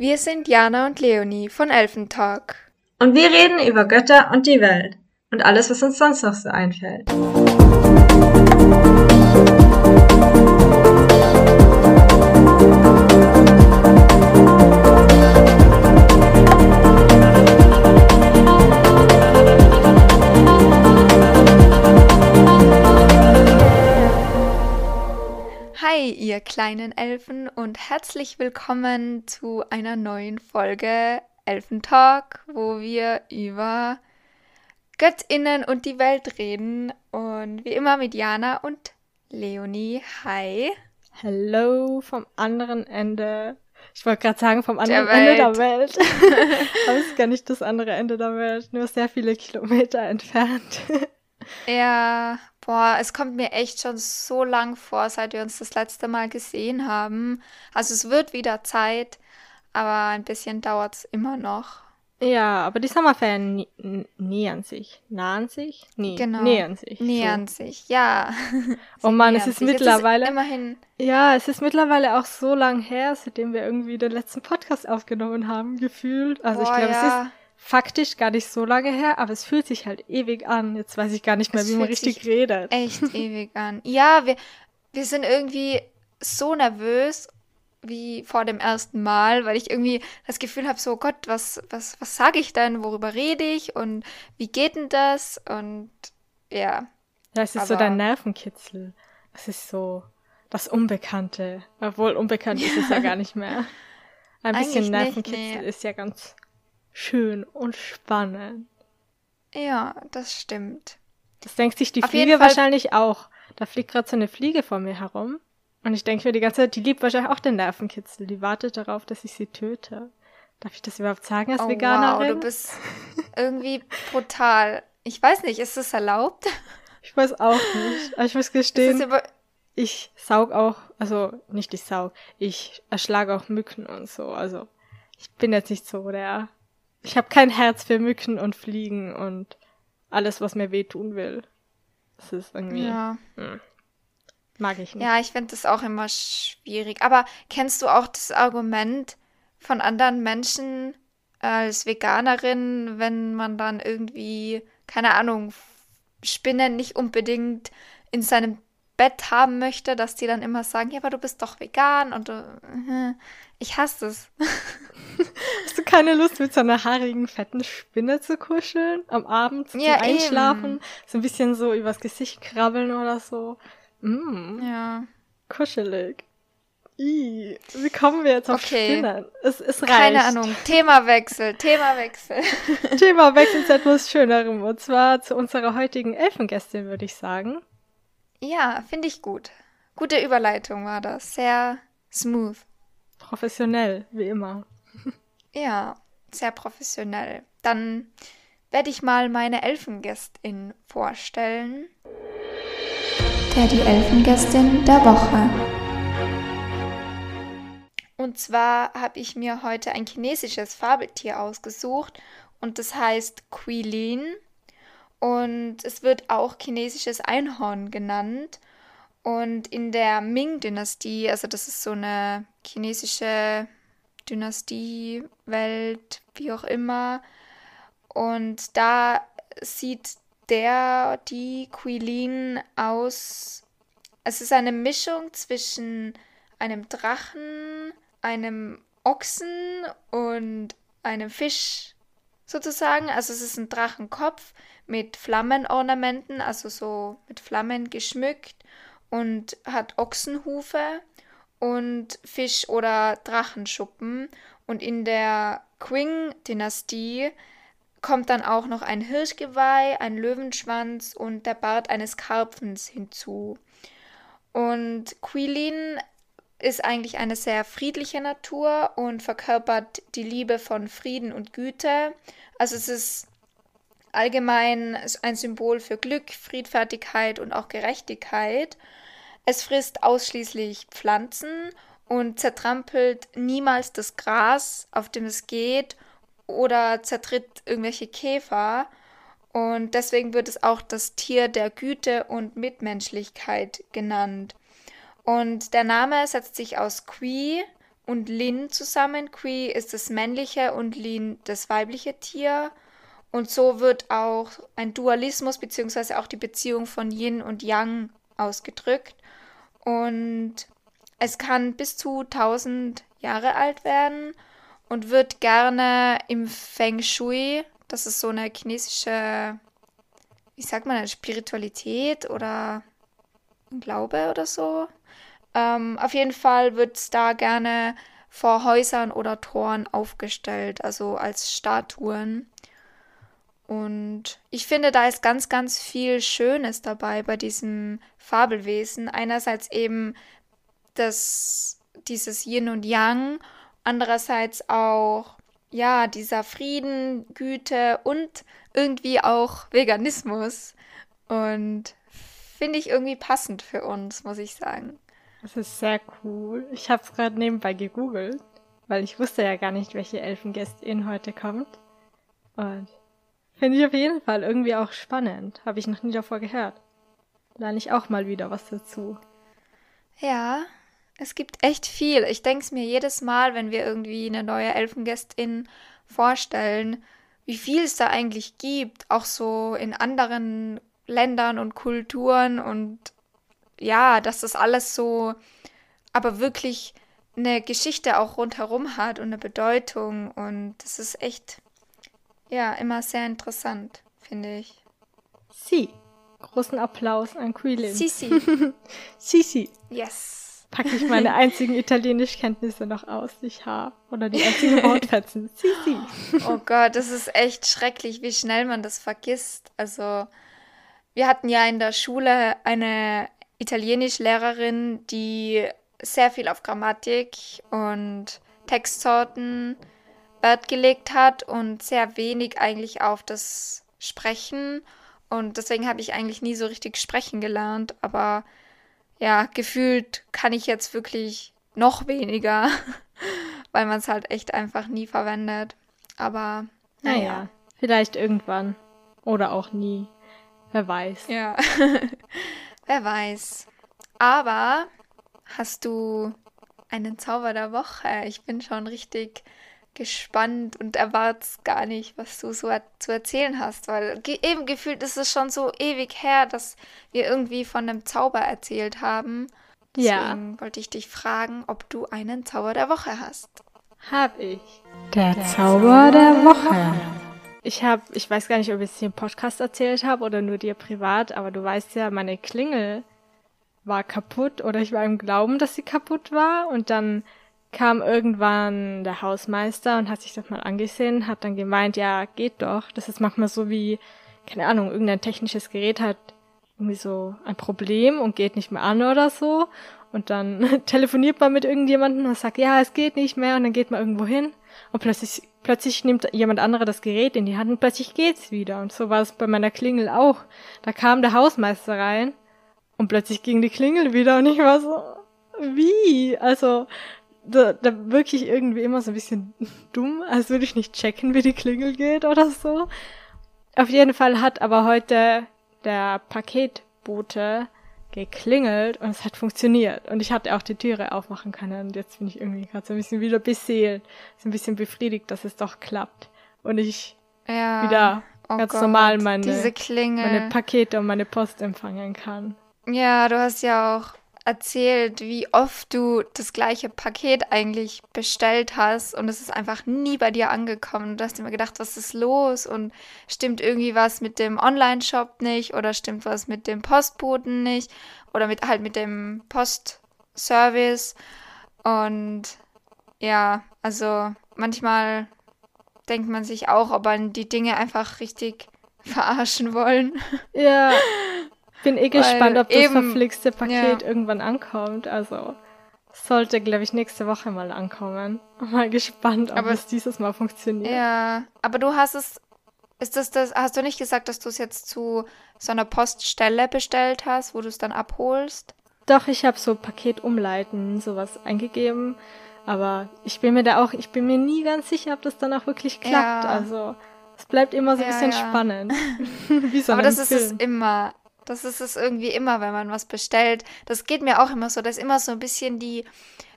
Wir sind Jana und Leonie von Elfentalk. Und wir reden über Götter und die Welt und alles, was uns sonst noch so einfällt. Hi, ihr kleinen Elfen und herzlich willkommen zu einer neuen Folge Elfentalk, wo wir über Göttinnen und die Welt reden. Und wie immer mit Jana und Leonie. Hi. Hello vom anderen Ende. Ich wollte gerade sagen, vom anderen der Ende der Welt. Aber es ist gar nicht das andere Ende der Welt, nur sehr viele Kilometer entfernt. ja, Boah, es kommt mir echt schon so lang vor, seit wir uns das letzte Mal gesehen haben. Also es wird wieder Zeit, aber ein bisschen dauert es immer noch. Ja, aber die Sommerferien nähern sich. Nahen sich? Nee, genau. nähern sich. Nähern so. sich, ja. oh Mann, es ist sich. mittlerweile. Ist immerhin. Ja, es ist mittlerweile auch so lang her, seitdem wir irgendwie den letzten Podcast aufgenommen haben, gefühlt. Also Boah, ich glaube, ja. es ist faktisch gar nicht so lange her, aber es fühlt sich halt ewig an. Jetzt weiß ich gar nicht mehr, es wie man richtig redet. Echt ewig an. Ja, wir, wir sind irgendwie so nervös wie vor dem ersten Mal, weil ich irgendwie das Gefühl habe, so Gott, was, was, was sage ich denn, worüber rede ich und wie geht denn das? Und ja. Ja, es ist aber, so dein Nervenkitzel. Es ist so das Unbekannte. Obwohl unbekannt ist es ja gar nicht mehr. Ein bisschen Nervenkitzel nicht, nee. ist ja ganz schön und spannend. Ja, das stimmt. Das denkt sich die Auf Fliege wahrscheinlich auch. Da fliegt gerade so eine Fliege vor mir herum. Und ich denke mir die ganze Zeit, die liebt wahrscheinlich auch den Nervenkitzel. Die wartet darauf, dass ich sie töte. Darf ich das überhaupt sagen als oh, Veganerin? Wow, du bist irgendwie brutal. Ich weiß nicht, ist das erlaubt? Ich weiß auch nicht. Aber ich muss gestehen, ich saug auch, also nicht ich saug, ich erschlage auch Mücken und so. Also ich bin jetzt nicht so der ich habe kein Herz für Mücken und Fliegen und alles, was mir wehtun will. Das ist irgendwie. Ja. Hm, mag ich nicht. Ja, ich finde das auch immer schwierig. Aber kennst du auch das Argument von anderen Menschen als Veganerin, wenn man dann irgendwie, keine Ahnung, Spinnen nicht unbedingt in seinem Bett haben möchte, dass die dann immer sagen, ja, aber du bist doch vegan und du, äh, ich hasse es. Hast du keine Lust, mit so einer haarigen, fetten Spinne zu kuscheln? Am Abend zum ja, Einschlafen? Eben. So ein bisschen so übers Gesicht krabbeln oder so. Mm. Ja. Kuschelig. I, wie kommen wir jetzt auf okay. Spinnen? Es, es reicht. Keine Ahnung. Themawechsel, Themawechsel. Themawechsel zu etwas Schönerem. Und zwar zu unserer heutigen Elfengästin, würde ich sagen. Ja, finde ich gut. Gute Überleitung war das. Sehr smooth. Professionell, wie immer. Ja, sehr professionell. Dann werde ich mal meine Elfengästin vorstellen. Der die Elfengästin der Woche. Und zwar habe ich mir heute ein chinesisches Fabeltier ausgesucht und das heißt Quilin und es wird auch chinesisches Einhorn genannt. Und in der Ming-Dynastie, also das ist so eine chinesische Dynastie, Welt, wie auch immer. Und da sieht der, die Quilin aus. Es ist eine Mischung zwischen einem Drachen, einem Ochsen und einem Fisch sozusagen. Also es ist ein Drachenkopf mit Flammenornamenten, also so mit Flammen geschmückt und hat Ochsenhufe und Fisch- oder Drachenschuppen. Und in der Qing-Dynastie kommt dann auch noch ein Hirschgeweih, ein Löwenschwanz und der Bart eines Karpfens hinzu. Und Quilin ist eigentlich eine sehr friedliche Natur und verkörpert die Liebe von Frieden und Güte. Also es ist allgemein ein Symbol für Glück, Friedfertigkeit und auch Gerechtigkeit. Es frisst ausschließlich Pflanzen und zertrampelt niemals das Gras, auf dem es geht, oder zertritt irgendwelche Käfer. Und deswegen wird es auch das Tier der Güte und Mitmenschlichkeit genannt. Und der Name setzt sich aus Qui und Lin zusammen. Qui ist das männliche und Lin das weibliche Tier. Und so wird auch ein Dualismus bzw. auch die Beziehung von Yin und Yang ausgedrückt. Und es kann bis zu 1000 Jahre alt werden und wird gerne im Feng Shui, das ist so eine chinesische, wie sagt man, eine Spiritualität oder ein Glaube oder so. Ähm, auf jeden Fall wird es da gerne vor Häusern oder Toren aufgestellt, also als Statuen. Und ich finde, da ist ganz, ganz viel Schönes dabei bei diesem Fabelwesen. Einerseits eben das, dieses Yin und Yang, andererseits auch, ja, dieser Frieden, Güte und irgendwie auch Veganismus. Und finde ich irgendwie passend für uns, muss ich sagen. Das ist sehr cool. Ich habe es gerade nebenbei gegoogelt, weil ich wusste ja gar nicht, welche Elfengästin heute kommt. Und Finde ich auf jeden Fall irgendwie auch spannend. Habe ich noch nie davor gehört. Lerne ich auch mal wieder was dazu. Ja, es gibt echt viel. Ich denke es mir jedes Mal, wenn wir irgendwie eine neue Elfengästin vorstellen, wie viel es da eigentlich gibt, auch so in anderen Ländern und Kulturen und ja, dass das alles so, aber wirklich eine Geschichte auch rundherum hat und eine Bedeutung und das ist echt ja, immer sehr interessant, finde ich. Sie. Großen Applaus an Quilin. Sisi. Sisi. Yes. Packe ich meine einzigen Italienischkenntnisse noch aus, die ich habe. Oder die einzigen Wortfetzen. Sisi. Oh Gott, das ist echt schrecklich, wie schnell man das vergisst. Also, wir hatten ja in der Schule eine Italienischlehrerin, die sehr viel auf Grammatik und Textsorten Wert gelegt hat und sehr wenig eigentlich auf das Sprechen. Und deswegen habe ich eigentlich nie so richtig sprechen gelernt. Aber ja, gefühlt kann ich jetzt wirklich noch weniger, weil man es halt echt einfach nie verwendet. Aber naja. naja, vielleicht irgendwann. Oder auch nie. Wer weiß. Ja, wer weiß. Aber hast du einen Zauber der Woche? Ich bin schon richtig gespannt und erwart's gar nicht, was du so zu erzählen hast, weil ge eben gefühlt ist es schon so ewig her, dass wir irgendwie von einem Zauber erzählt haben. Deswegen ja. wollte ich dich fragen, ob du einen Zauber der Woche hast. Hab ich. Der, der Zauber der Woche. Ich habe, ich weiß gar nicht, ob ich es hier im Podcast erzählt habe oder nur dir privat, aber du weißt ja, meine Klingel war kaputt oder ich war im Glauben, dass sie kaputt war und dann kam irgendwann der Hausmeister und hat sich das mal angesehen, hat dann gemeint, ja, geht doch. Das ist manchmal so wie, keine Ahnung, irgendein technisches Gerät hat irgendwie so ein Problem und geht nicht mehr an oder so. Und dann telefoniert man mit irgendjemandem und sagt, ja, es geht nicht mehr und dann geht man irgendwo hin und plötzlich, plötzlich nimmt jemand anderer das Gerät in die Hand und plötzlich geht's wieder. Und so war es bei meiner Klingel auch. Da kam der Hausmeister rein und plötzlich ging die Klingel wieder und ich war so, wie? Also, da, da wirklich irgendwie immer so ein bisschen dumm, als würde ich nicht checken, wie die Klingel geht oder so. Auf jeden Fall hat aber heute der Paketbote geklingelt und es hat funktioniert. Und ich hatte auch die Türe aufmachen können. Und jetzt bin ich irgendwie gerade so ein bisschen wieder beseelt, so ein bisschen befriedigt, dass es doch klappt. Und ich ja. wieder oh ganz Gott, normal meine, meine Pakete und meine Post empfangen kann. Ja, du hast ja auch erzählt, wie oft du das gleiche Paket eigentlich bestellt hast und es ist einfach nie bei dir angekommen. Du hast immer gedacht, was ist los und stimmt irgendwie was mit dem Online-Shop nicht oder stimmt was mit dem Postboten nicht oder mit halt mit dem Postservice und ja, also manchmal denkt man sich auch, ob man die Dinge einfach richtig verarschen wollen. Ja, bin eh gespannt, ob das eben, verflixte Paket ja. irgendwann ankommt. Also sollte, glaube ich, nächste Woche mal ankommen. Mal gespannt, ob aber, es dieses Mal funktioniert. Ja, aber du hast es. Ist das das? Hast du nicht gesagt, dass du es jetzt zu so einer Poststelle bestellt hast, wo du es dann abholst? Doch, ich habe so Paket umleiten, sowas eingegeben. Aber ich bin mir da auch, ich bin mir nie ganz sicher, ob das dann auch wirklich klappt. Ja. Also es bleibt immer so ein ja, bisschen ja. spannend. Wie so Aber das Film. ist es immer Das ist es irgendwie immer, wenn man was bestellt. Das geht mir auch immer so. Da ist immer so ein bisschen die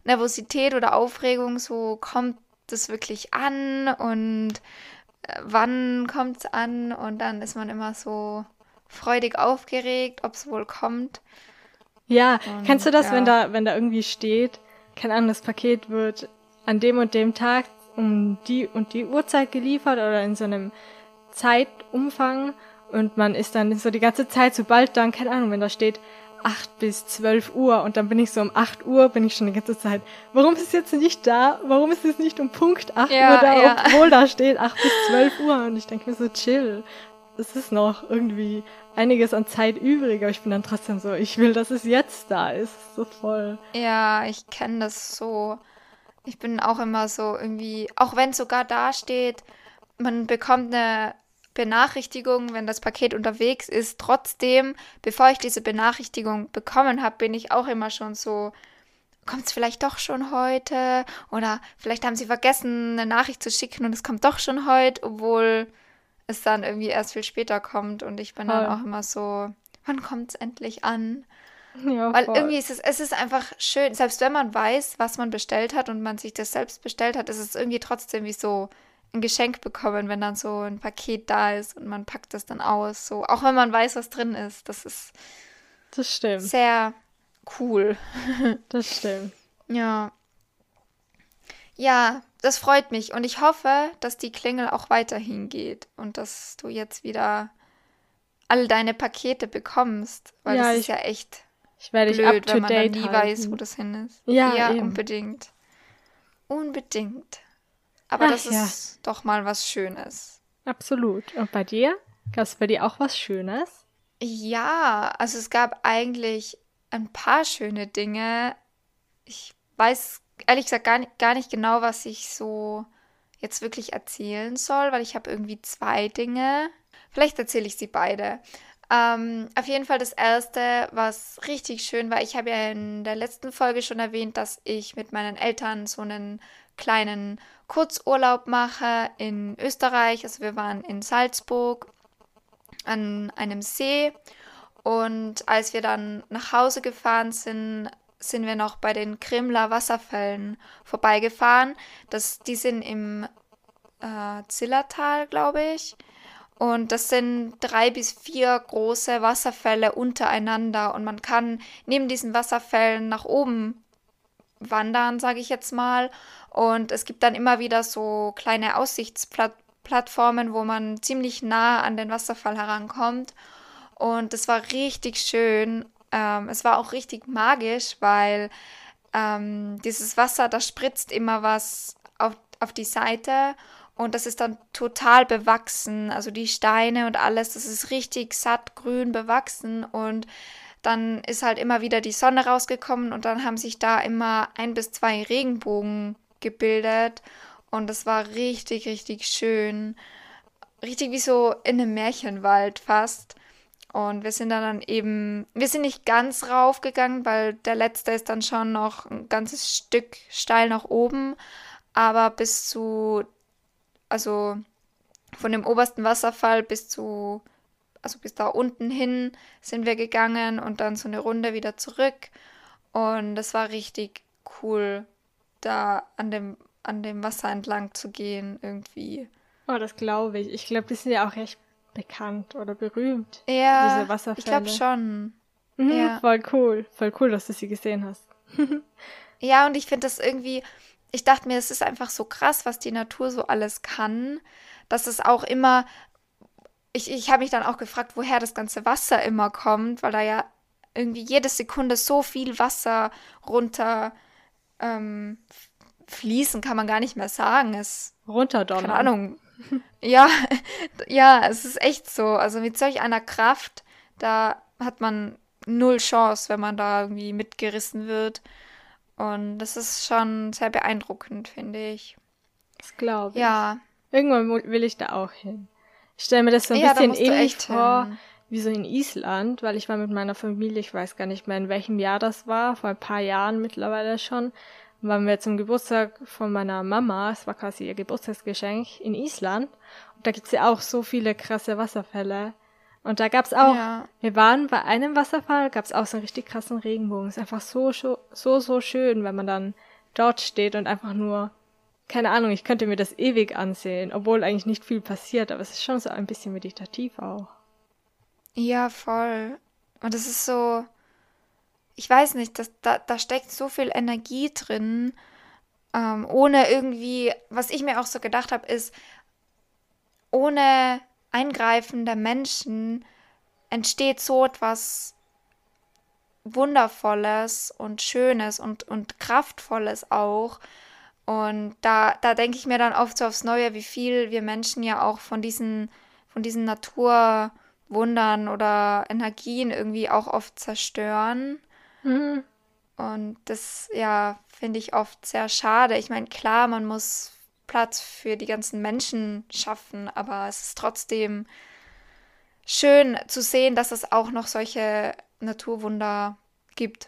Nervosität oder Aufregung, so kommt das wirklich an und äh, wann kommt es an? Und dann ist man immer so freudig aufgeregt, ob es wohl kommt. Ja, und, kennst du das, ja. wenn da, wenn da irgendwie steht, kein anderes Paket wird an dem und dem Tag um die und die Uhrzeit geliefert oder in so einem Zeitumfang und man ist dann so die ganze Zeit, sobald dann, keine Ahnung, wenn da steht 8 bis 12 Uhr und dann bin ich so um 8 Uhr, bin ich schon die ganze Zeit, warum ist es jetzt nicht da? Warum ist es nicht um Punkt 8 ja, Uhr da, ja. obwohl da steht 8 bis 12 Uhr? Und ich denke mir so, chill. Es ist noch irgendwie einiges an Zeit übrig, aber ich bin dann trotzdem so, ich will, dass es jetzt da ist. So voll. Ja, ich kenne das so. Ich bin auch immer so irgendwie, auch wenn es sogar da steht, man bekommt eine Benachrichtigung, wenn das Paket unterwegs ist. Trotzdem, bevor ich diese Benachrichtigung bekommen habe, bin ich auch immer schon so, kommt es vielleicht doch schon heute? Oder vielleicht haben sie vergessen, eine Nachricht zu schicken und es kommt doch schon heute, obwohl es dann irgendwie erst viel später kommt. Und ich bin voll. dann auch immer so, wann kommt es endlich an? Ja, Weil voll. irgendwie ist es, es ist einfach schön, selbst wenn man weiß, was man bestellt hat und man sich das selbst bestellt hat, ist es irgendwie trotzdem wie so, ein Geschenk bekommen, wenn dann so ein Paket da ist und man packt das dann aus. So, auch wenn man weiß, was drin ist. Das ist das stimmt. sehr cool. das stimmt. Ja. Ja, das freut mich und ich hoffe, dass die Klingel auch weiterhin geht und dass du jetzt wieder all deine Pakete bekommst, weil ja, das ist ja echt ich werde blöd, wenn man dann nie halten. weiß, wo das hin ist. Ja, ja unbedingt. Unbedingt. Aber Ach, das ja. ist doch mal was Schönes. Absolut. Und bei dir? Gab es bei dir auch was Schönes? Ja, also es gab eigentlich ein paar schöne Dinge. Ich weiß ehrlich gesagt gar nicht, gar nicht genau, was ich so jetzt wirklich erzählen soll, weil ich habe irgendwie zwei Dinge. Vielleicht erzähle ich sie beide. Ähm, auf jeden Fall das erste, was richtig schön war. Ich habe ja in der letzten Folge schon erwähnt, dass ich mit meinen Eltern so einen kleinen Kurzurlaub mache in Österreich. Also wir waren in Salzburg an einem See und als wir dann nach Hause gefahren sind, sind wir noch bei den Krimler Wasserfällen vorbeigefahren. Das, die sind im äh, Zillertal, glaube ich. Und das sind drei bis vier große Wasserfälle untereinander. Und man kann neben diesen Wasserfällen nach oben wandern, sage ich jetzt mal. Und es gibt dann immer wieder so kleine Aussichtsplattformen, wo man ziemlich nah an den Wasserfall herankommt. Und es war richtig schön. Ähm, es war auch richtig magisch, weil ähm, dieses Wasser, da spritzt immer was auf, auf die Seite und das ist dann total bewachsen. Also die Steine und alles, das ist richtig satt grün bewachsen und dann ist halt immer wieder die Sonne rausgekommen und dann haben sich da immer ein bis zwei Regenbogen gebildet und es war richtig, richtig schön. Richtig wie so in einem Märchenwald fast. Und wir sind dann eben, wir sind nicht ganz raufgegangen, weil der letzte ist dann schon noch ein ganzes Stück steil nach oben. Aber bis zu, also von dem obersten Wasserfall bis zu also bis da unten hin sind wir gegangen und dann so eine Runde wieder zurück. Und es war richtig cool, da an dem, an dem Wasser entlang zu gehen, irgendwie. Oh, das glaube ich. Ich glaube, die sind ja auch recht bekannt oder berühmt. Ja, diese Wasserfälle. ich glaube schon. Mhm, ja. Voll cool. Voll cool, dass du sie gesehen hast. ja, und ich finde das irgendwie, ich dachte mir, es ist einfach so krass, was die Natur so alles kann, dass es auch immer ich, ich habe mich dann auch gefragt, woher das ganze Wasser immer kommt, weil da ja irgendwie jede Sekunde so viel Wasser runter ähm, fließen, kann man gar nicht mehr sagen. Es runterdonnern. Keine Ahnung. ja, ja, es ist echt so. Also mit solch einer Kraft, da hat man null Chance, wenn man da irgendwie mitgerissen wird. Und das ist schon sehr beeindruckend, finde ich. Das glaube ich. Ja. Irgendwann will ich da auch hin. Ich stelle mir das so ein ja, bisschen ähnlich vor, hin. wie so in Island, weil ich war mit meiner Familie, ich weiß gar nicht mehr in welchem Jahr das war, vor ein paar Jahren mittlerweile schon, waren wir zum Geburtstag von meiner Mama, es war quasi ihr Geburtstagsgeschenk in Island. Und da gibt's ja auch so viele krasse Wasserfälle. Und da gab's auch, ja. wir waren bei einem Wasserfall, gab's auch so einen richtig krassen Regenbogen. Ist einfach so, so, so schön, wenn man dann dort steht und einfach nur, keine Ahnung, ich könnte mir das ewig ansehen, obwohl eigentlich nicht viel passiert, aber es ist schon so ein bisschen meditativ auch. Ja, voll. Und es ist so, ich weiß nicht, das, da, da steckt so viel Energie drin, ähm, ohne irgendwie, was ich mir auch so gedacht habe, ist, ohne Eingreifen der Menschen entsteht so etwas Wundervolles und Schönes und, und Kraftvolles auch. Und da, da denke ich mir dann oft so aufs Neue, wie viel wir Menschen ja auch von diesen, von diesen Naturwundern oder Energien irgendwie auch oft zerstören. Mhm. Und das, ja, finde ich oft sehr schade. Ich meine, klar, man muss Platz für die ganzen Menschen schaffen, aber es ist trotzdem schön zu sehen, dass es auch noch solche Naturwunder gibt,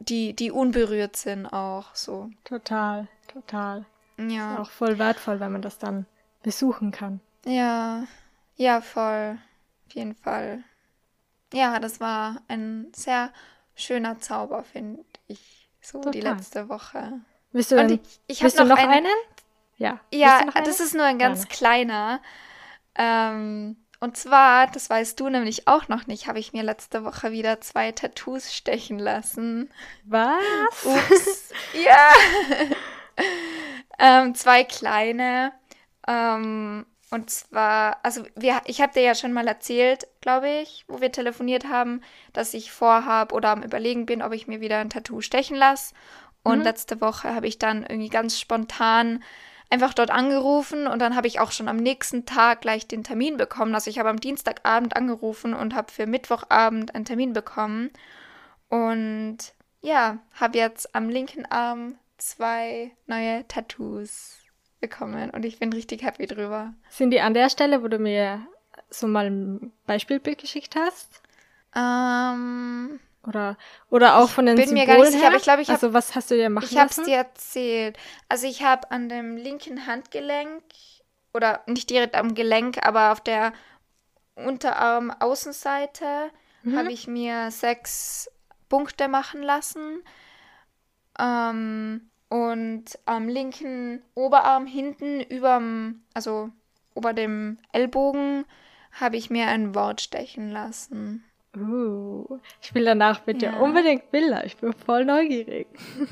die, die unberührt sind auch so. Total, total. Ja. Ist auch voll wertvoll, wenn man das dann besuchen kann. Ja, ja, voll. Auf jeden Fall. Ja, das war ein sehr schöner Zauber, finde ich. So total. die letzte Woche. Willst du, denn, ich, ich willst du noch einen? einen? Ja. Ja, das ist nur ein ganz kleiner. Ähm, und zwar, das weißt du nämlich auch noch nicht, habe ich mir letzte Woche wieder zwei Tattoos stechen lassen. Was? Ups. ja. ähm, zwei kleine. Ähm, und zwar, also wir, ich habe dir ja schon mal erzählt, glaube ich, wo wir telefoniert haben, dass ich vorhabe oder am Überlegen bin, ob ich mir wieder ein Tattoo stechen lasse. Und mhm. letzte Woche habe ich dann irgendwie ganz spontan einfach dort angerufen und dann habe ich auch schon am nächsten Tag gleich den Termin bekommen. Also ich habe am Dienstagabend angerufen und habe für Mittwochabend einen Termin bekommen. Und ja, habe jetzt am linken Arm zwei neue Tattoos bekommen und ich bin richtig happy drüber. Sind die an der Stelle, wo du mir so mal ein Beispielbild geschickt hast? Ähm, oder, oder auch von den bin Symbolen mir gar nicht sicher, aber ich glaube, ich habe. Also, was hast du dir machen Ich habe es dir erzählt. Also, ich habe an dem linken Handgelenk, oder nicht direkt am Gelenk, aber auf der Unterarm-Außenseite mhm. habe ich mir sechs Punkte machen lassen. Ähm, und am linken Oberarm hinten überm, also über dem Ellbogen, habe ich mir ein Wort stechen lassen. Uh, ich will danach bitte ja. unbedingt Bilder. Ich bin voll neugierig.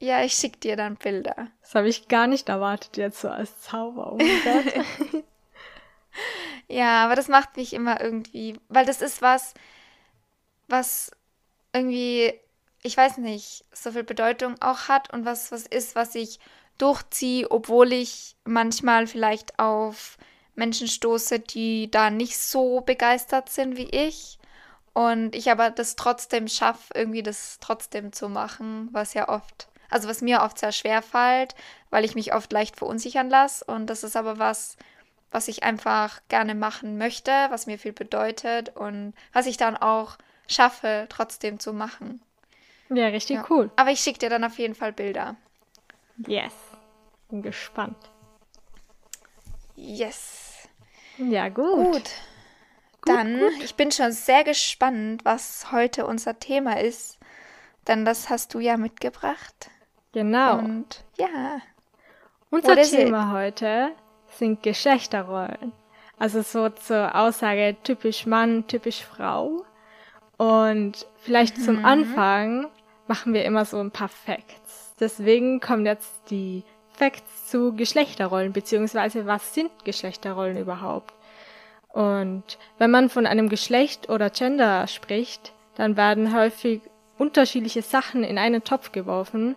Ja, ich schick dir dann Bilder. Das habe ich gar nicht erwartet jetzt so als Zauber. Oh ja, aber das macht mich immer irgendwie, weil das ist was, was irgendwie, ich weiß nicht, so viel Bedeutung auch hat und was was ist, was ich durchziehe, obwohl ich manchmal vielleicht auf Menschen stoße, die da nicht so begeistert sind wie ich. Und ich aber das trotzdem schaffe, irgendwie das trotzdem zu machen, was ja oft, also was mir oft sehr schwer fällt, weil ich mich oft leicht verunsichern lasse. Und das ist aber was, was ich einfach gerne machen möchte, was mir viel bedeutet und was ich dann auch schaffe, trotzdem zu machen. Ja, richtig ja. cool. Aber ich schicke dir dann auf jeden Fall Bilder. Yes. Bin gespannt. Yes. Ja, gut. Gut. Dann, gut. ich bin schon sehr gespannt, was heute unser Thema ist. Denn das hast du ja mitgebracht. Genau. Und ja. Unser Thema heute sind Geschlechterrollen. Also so zur Aussage typisch Mann, typisch Frau. Und vielleicht mhm. zum Anfang machen wir immer so ein paar Facts. Deswegen kommen jetzt die Facts zu Geschlechterrollen, beziehungsweise was sind Geschlechterrollen überhaupt? Und wenn man von einem Geschlecht oder Gender spricht, dann werden häufig unterschiedliche Sachen in einen Topf geworfen.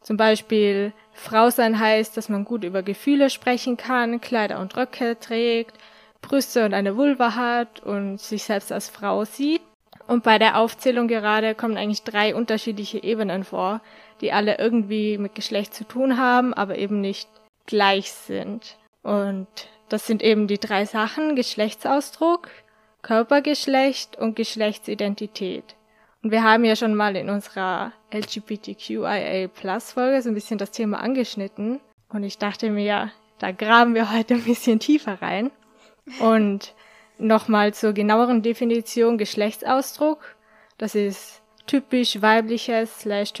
Zum Beispiel Frau sein heißt, dass man gut über Gefühle sprechen kann, Kleider und Röcke trägt, Brüste und eine Vulva hat und sich selbst als Frau sieht. Und bei der Aufzählung gerade kommen eigentlich drei unterschiedliche Ebenen vor, die alle irgendwie mit Geschlecht zu tun haben, aber eben nicht gleich sind. Und das sind eben die drei Sachen Geschlechtsausdruck, Körpergeschlecht und Geschlechtsidentität. Und wir haben ja schon mal in unserer LGBTQIA Plus Folge so ein bisschen das Thema angeschnitten. Und ich dachte mir, ja, da graben wir heute ein bisschen tiefer rein. Und Nochmal zur genaueren Definition Geschlechtsausdruck. Das ist typisch weibliches slash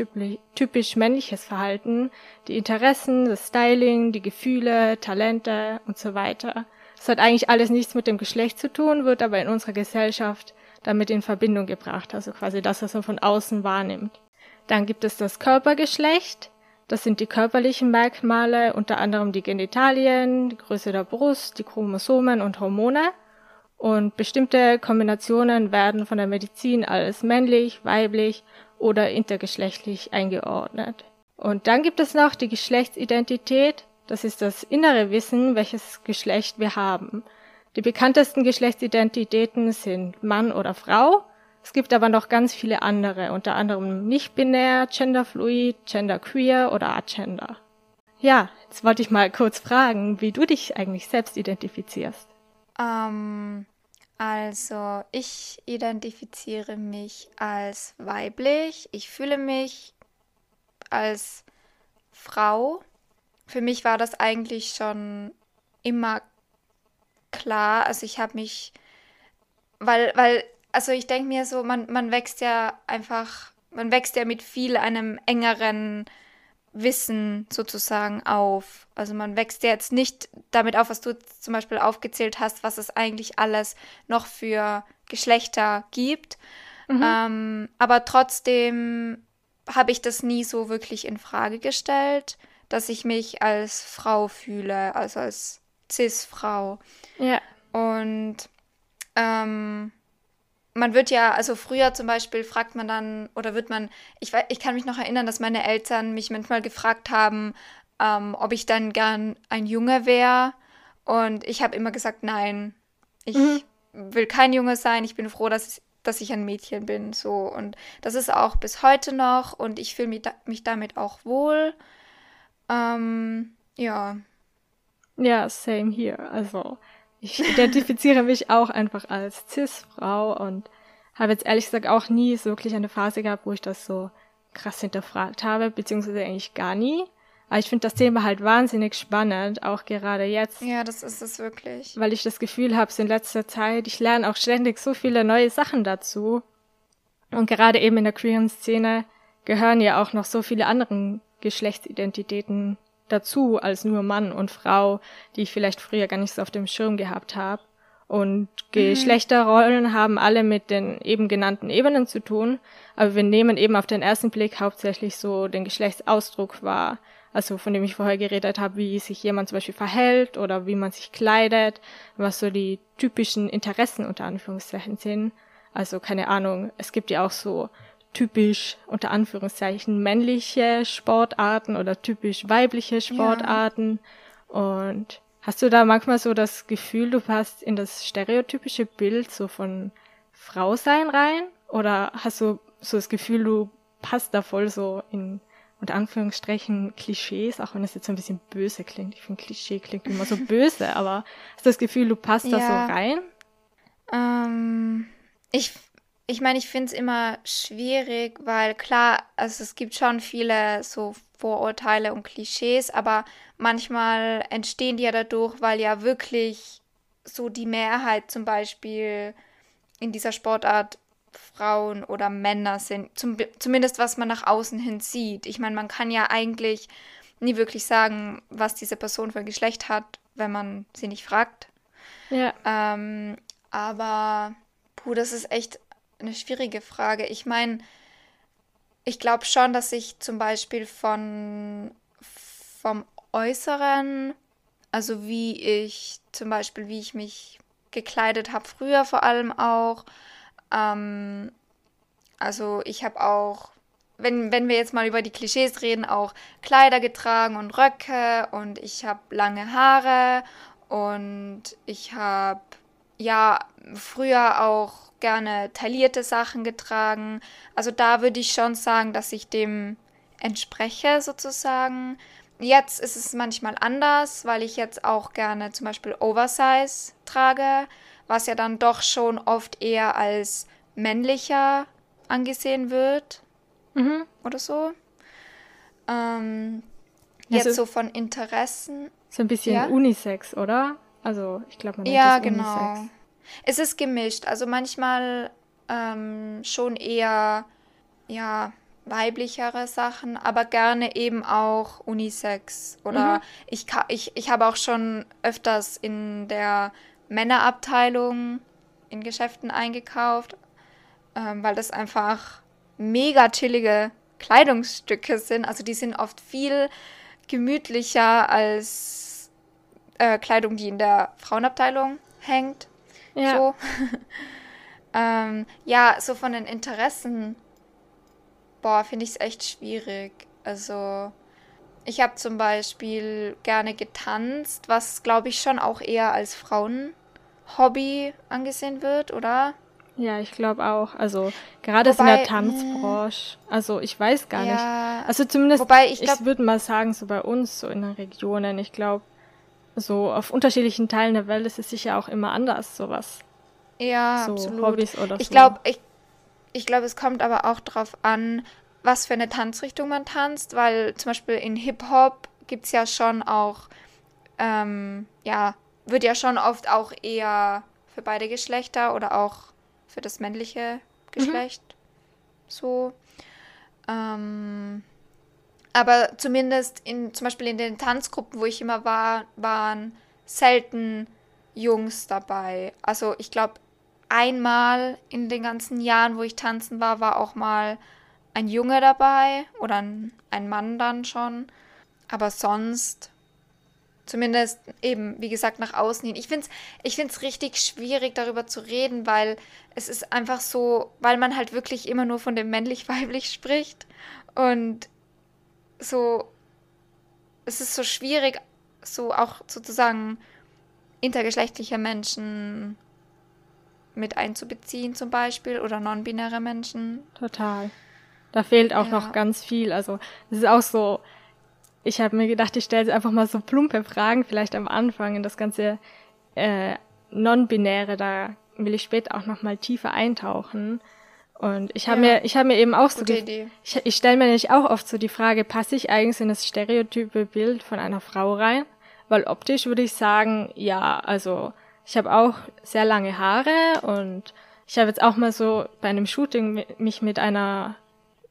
typisch männliches Verhalten, die Interessen, das Styling, die Gefühle, Talente und so weiter. Das hat eigentlich alles nichts mit dem Geschlecht zu tun, wird aber in unserer Gesellschaft damit in Verbindung gebracht, also quasi das, was man von außen wahrnimmt. Dann gibt es das Körpergeschlecht. Das sind die körperlichen Merkmale, unter anderem die Genitalien, die Größe der Brust, die Chromosomen und Hormone. Und bestimmte Kombinationen werden von der Medizin als männlich, weiblich oder intergeschlechtlich eingeordnet. Und dann gibt es noch die Geschlechtsidentität. Das ist das innere Wissen, welches Geschlecht wir haben. Die bekanntesten Geschlechtsidentitäten sind Mann oder Frau. Es gibt aber noch ganz viele andere, unter anderem nicht-binär, genderfluid, genderqueer oder agender. Ja, jetzt wollte ich mal kurz fragen, wie du dich eigentlich selbst identifizierst. Ähm, also, ich identifiziere mich als weiblich. Ich fühle mich als Frau. Für mich war das eigentlich schon immer klar. Also ich habe mich, weil, weil, also ich denke mir so, man, man wächst ja einfach, man wächst ja mit viel einem engeren Wissen sozusagen auf. Also man wächst ja jetzt nicht damit auf, was du zum Beispiel aufgezählt hast, was es eigentlich alles noch für Geschlechter gibt. Mhm. Ähm, aber trotzdem habe ich das nie so wirklich in Frage gestellt, dass ich mich als Frau fühle, also als Cis-Frau. Ja. Und ähm, man wird ja, also früher zum Beispiel fragt man dann, oder wird man, ich, ich kann mich noch erinnern, dass meine Eltern mich manchmal gefragt haben, ähm, ob ich dann gern ein Junge wäre. Und ich habe immer gesagt, nein, ich mhm. will kein Junge sein, ich bin froh, dass, dass ich ein Mädchen bin. So. Und das ist auch bis heute noch und ich fühle mich, da, mich damit auch wohl. Ähm, ja. Ja, same hier. Also ich identifiziere mich auch einfach als Cis-Frau und habe jetzt ehrlich gesagt auch nie so wirklich eine Phase gehabt, wo ich das so krass hinterfragt habe, beziehungsweise eigentlich gar nie. Aber ich finde das Thema halt wahnsinnig spannend, auch gerade jetzt. Ja, das ist es wirklich. Weil ich das Gefühl habe, so in letzter Zeit, ich lerne auch ständig so viele neue Sachen dazu. Und gerade eben in der queeren Szene gehören ja auch noch so viele andere Geschlechtsidentitäten dazu als nur Mann und Frau, die ich vielleicht früher gar nicht so auf dem Schirm gehabt habe. Und. Geschlechterrollen haben alle mit den eben genannten Ebenen zu tun, aber wir nehmen eben auf den ersten Blick hauptsächlich so den Geschlechtsausdruck wahr. Also von dem ich vorher geredet habe, wie sich jemand zum Beispiel verhält oder wie man sich kleidet, was so die typischen Interessen unter Anführungszeichen sind. Also keine Ahnung, es gibt ja auch so typisch unter Anführungszeichen männliche Sportarten oder typisch weibliche Sportarten. Ja. Und hast du da manchmal so das Gefühl, du passt in das stereotypische Bild so von Frau sein rein? Oder hast du so das Gefühl, du passt da voll so in unter Anführungsstrichen Klischees, auch wenn es jetzt so ein bisschen böse klingt. Ich finde Klischee klingt immer so böse, aber hast du das Gefühl, du passt ja. da so rein? Ähm, ich ich meine, ich finde es immer schwierig, weil klar, also es gibt schon viele so Vorurteile und Klischees, aber manchmal entstehen die ja dadurch, weil ja wirklich so die Mehrheit zum Beispiel in dieser Sportart Frauen oder Männer sind. Zum, zumindest was man nach außen hin sieht. Ich meine, man kann ja eigentlich nie wirklich sagen, was diese Person für ein Geschlecht hat, wenn man sie nicht fragt. Ja. Ähm, aber, puh, das ist echt eine schwierige Frage. Ich meine, ich glaube schon, dass ich zum Beispiel von vom Äußeren, also wie ich zum Beispiel, wie ich mich gekleidet habe, früher vor allem auch. Ähm, also ich habe auch, wenn, wenn wir jetzt mal über die Klischees reden, auch Kleider getragen und Röcke und ich habe lange Haare und ich habe ja früher auch gerne taillierte Sachen getragen. Also da würde ich schon sagen, dass ich dem entspreche sozusagen. Jetzt ist es manchmal anders, weil ich jetzt auch gerne zum Beispiel Oversize trage, was ja dann doch schon oft eher als männlicher angesehen wird. Mhm. Oder so. Ähm, jetzt also, so von Interessen. So ein bisschen ja? Unisex, oder? Also ich glaube, man nennt ja, das genau. Unisex. Es ist gemischt. Also manchmal ähm, schon eher, ja, weiblichere Sachen, aber gerne eben auch Unisex. Oder mhm. ich, ich, ich habe auch schon öfters in der Männerabteilung in Geschäften eingekauft, ähm, weil das einfach mega chillige Kleidungsstücke sind. Also die sind oft viel gemütlicher als äh, Kleidung, die in der Frauenabteilung hängt. Ja. So. ähm, ja, so von den Interessen, boah, finde ich es echt schwierig. Also ich habe zum Beispiel gerne getanzt, was glaube ich schon auch eher als Frauenhobby angesehen wird, oder? Ja, ich glaube auch. Also gerade wobei, in der Tanzbranche. Also ich weiß gar ja, nicht. Also zumindest, wobei ich, ich würde mal sagen, so bei uns, so in den Regionen, ich glaube, so auf unterschiedlichen Teilen der Welt ist es sicher auch immer anders, sowas. Ja, so absolut. Hobbys oder ich so. Glaub, ich ich glaube, es kommt aber auch darauf an, was für eine Tanzrichtung man tanzt, weil zum Beispiel in Hip-Hop gibt es ja schon auch, ähm, ja, wird ja schon oft auch eher für beide Geschlechter oder auch für das männliche Geschlecht. Mhm. So. Ähm, aber zumindest in, zum Beispiel in den Tanzgruppen, wo ich immer war, waren selten Jungs dabei. Also ich glaube, einmal in den ganzen Jahren, wo ich tanzen war, war auch mal ein Junge dabei oder ein, ein Mann dann schon. Aber sonst Zumindest eben, wie gesagt, nach außen hin. Ich finde es ich find's richtig schwierig, darüber zu reden, weil es ist einfach so, weil man halt wirklich immer nur von dem männlich-weiblich spricht. Und so, es ist so schwierig, so auch sozusagen intergeschlechtliche Menschen mit einzubeziehen, zum Beispiel, oder non-binäre Menschen. Total. Da fehlt auch ja. noch ganz viel. Also, es ist auch so, ich habe mir gedacht, ich stelle einfach mal so plumpe Fragen, vielleicht am Anfang in das ganze äh, Non-Binäre, da will ich später auch noch mal tiefer eintauchen. Und ich habe ja. mir, ich habe mir eben auch so, Idee. ich, ich stelle mir nämlich auch oft so die Frage, passe ich eigentlich in das stereotype Bild von einer Frau rein? Weil optisch würde ich sagen, ja, also ich habe auch sehr lange Haare und ich habe jetzt auch mal so bei einem Shooting mich mit einer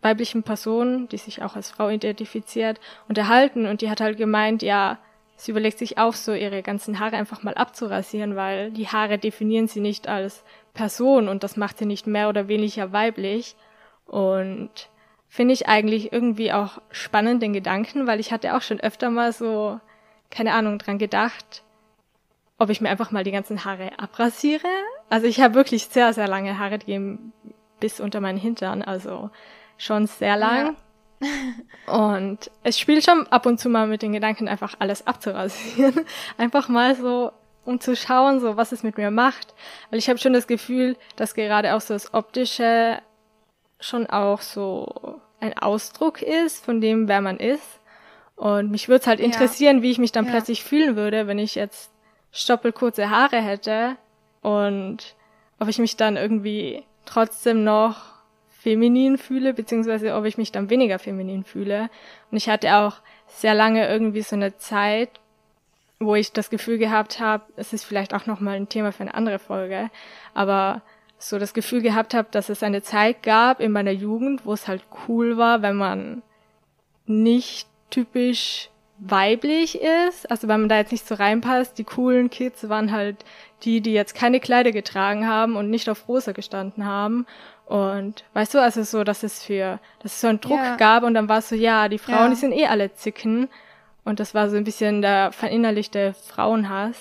weiblichen Person, die sich auch als Frau identifiziert, unterhalten und die hat halt gemeint, ja, sie überlegt sich auch so, ihre ganzen Haare einfach mal abzurasieren, weil die Haare definieren sie nicht als Person und das macht sie nicht mehr oder weniger weiblich. Und finde ich eigentlich irgendwie auch spannend den Gedanken, weil ich hatte auch schon öfter mal so, keine Ahnung, dran gedacht, ob ich mir einfach mal die ganzen Haare abrasiere. Also ich habe wirklich sehr, sehr lange Haare, die gehen bis unter meinen Hintern, also schon sehr lang. Ja. Und es spielt schon ab und zu mal mit den Gedanken, einfach alles abzurasieren. Einfach mal so, um zu schauen, so was es mit mir macht. Weil ich habe schon das Gefühl, dass gerade auch so das Optische schon auch so ein Ausdruck ist von dem, wer man ist. Und mich würde es halt interessieren, ja. wie ich mich dann ja. plötzlich fühlen würde, wenn ich jetzt stoppelkurze Haare hätte und ob ich mich dann irgendwie trotzdem noch feminin fühle, beziehungsweise ob ich mich dann weniger feminin fühle. Und ich hatte auch sehr lange irgendwie so eine Zeit, wo ich das Gefühl gehabt habe, es ist vielleicht auch nochmal ein Thema für eine andere Folge, aber so das Gefühl gehabt habe, dass es eine Zeit gab in meiner Jugend, wo es halt cool war, wenn man nicht typisch weiblich ist, also wenn man da jetzt nicht so reinpasst, die coolen Kids waren halt die, die jetzt keine Kleider getragen haben und nicht auf Rosa gestanden haben und weißt du, also so, dass es für, dass es so einen Druck ja. gab und dann war es so, ja, die Frauen, ja. die sind eh alle Zicken. Und das war so ein bisschen der verinnerlichte Frauenhass.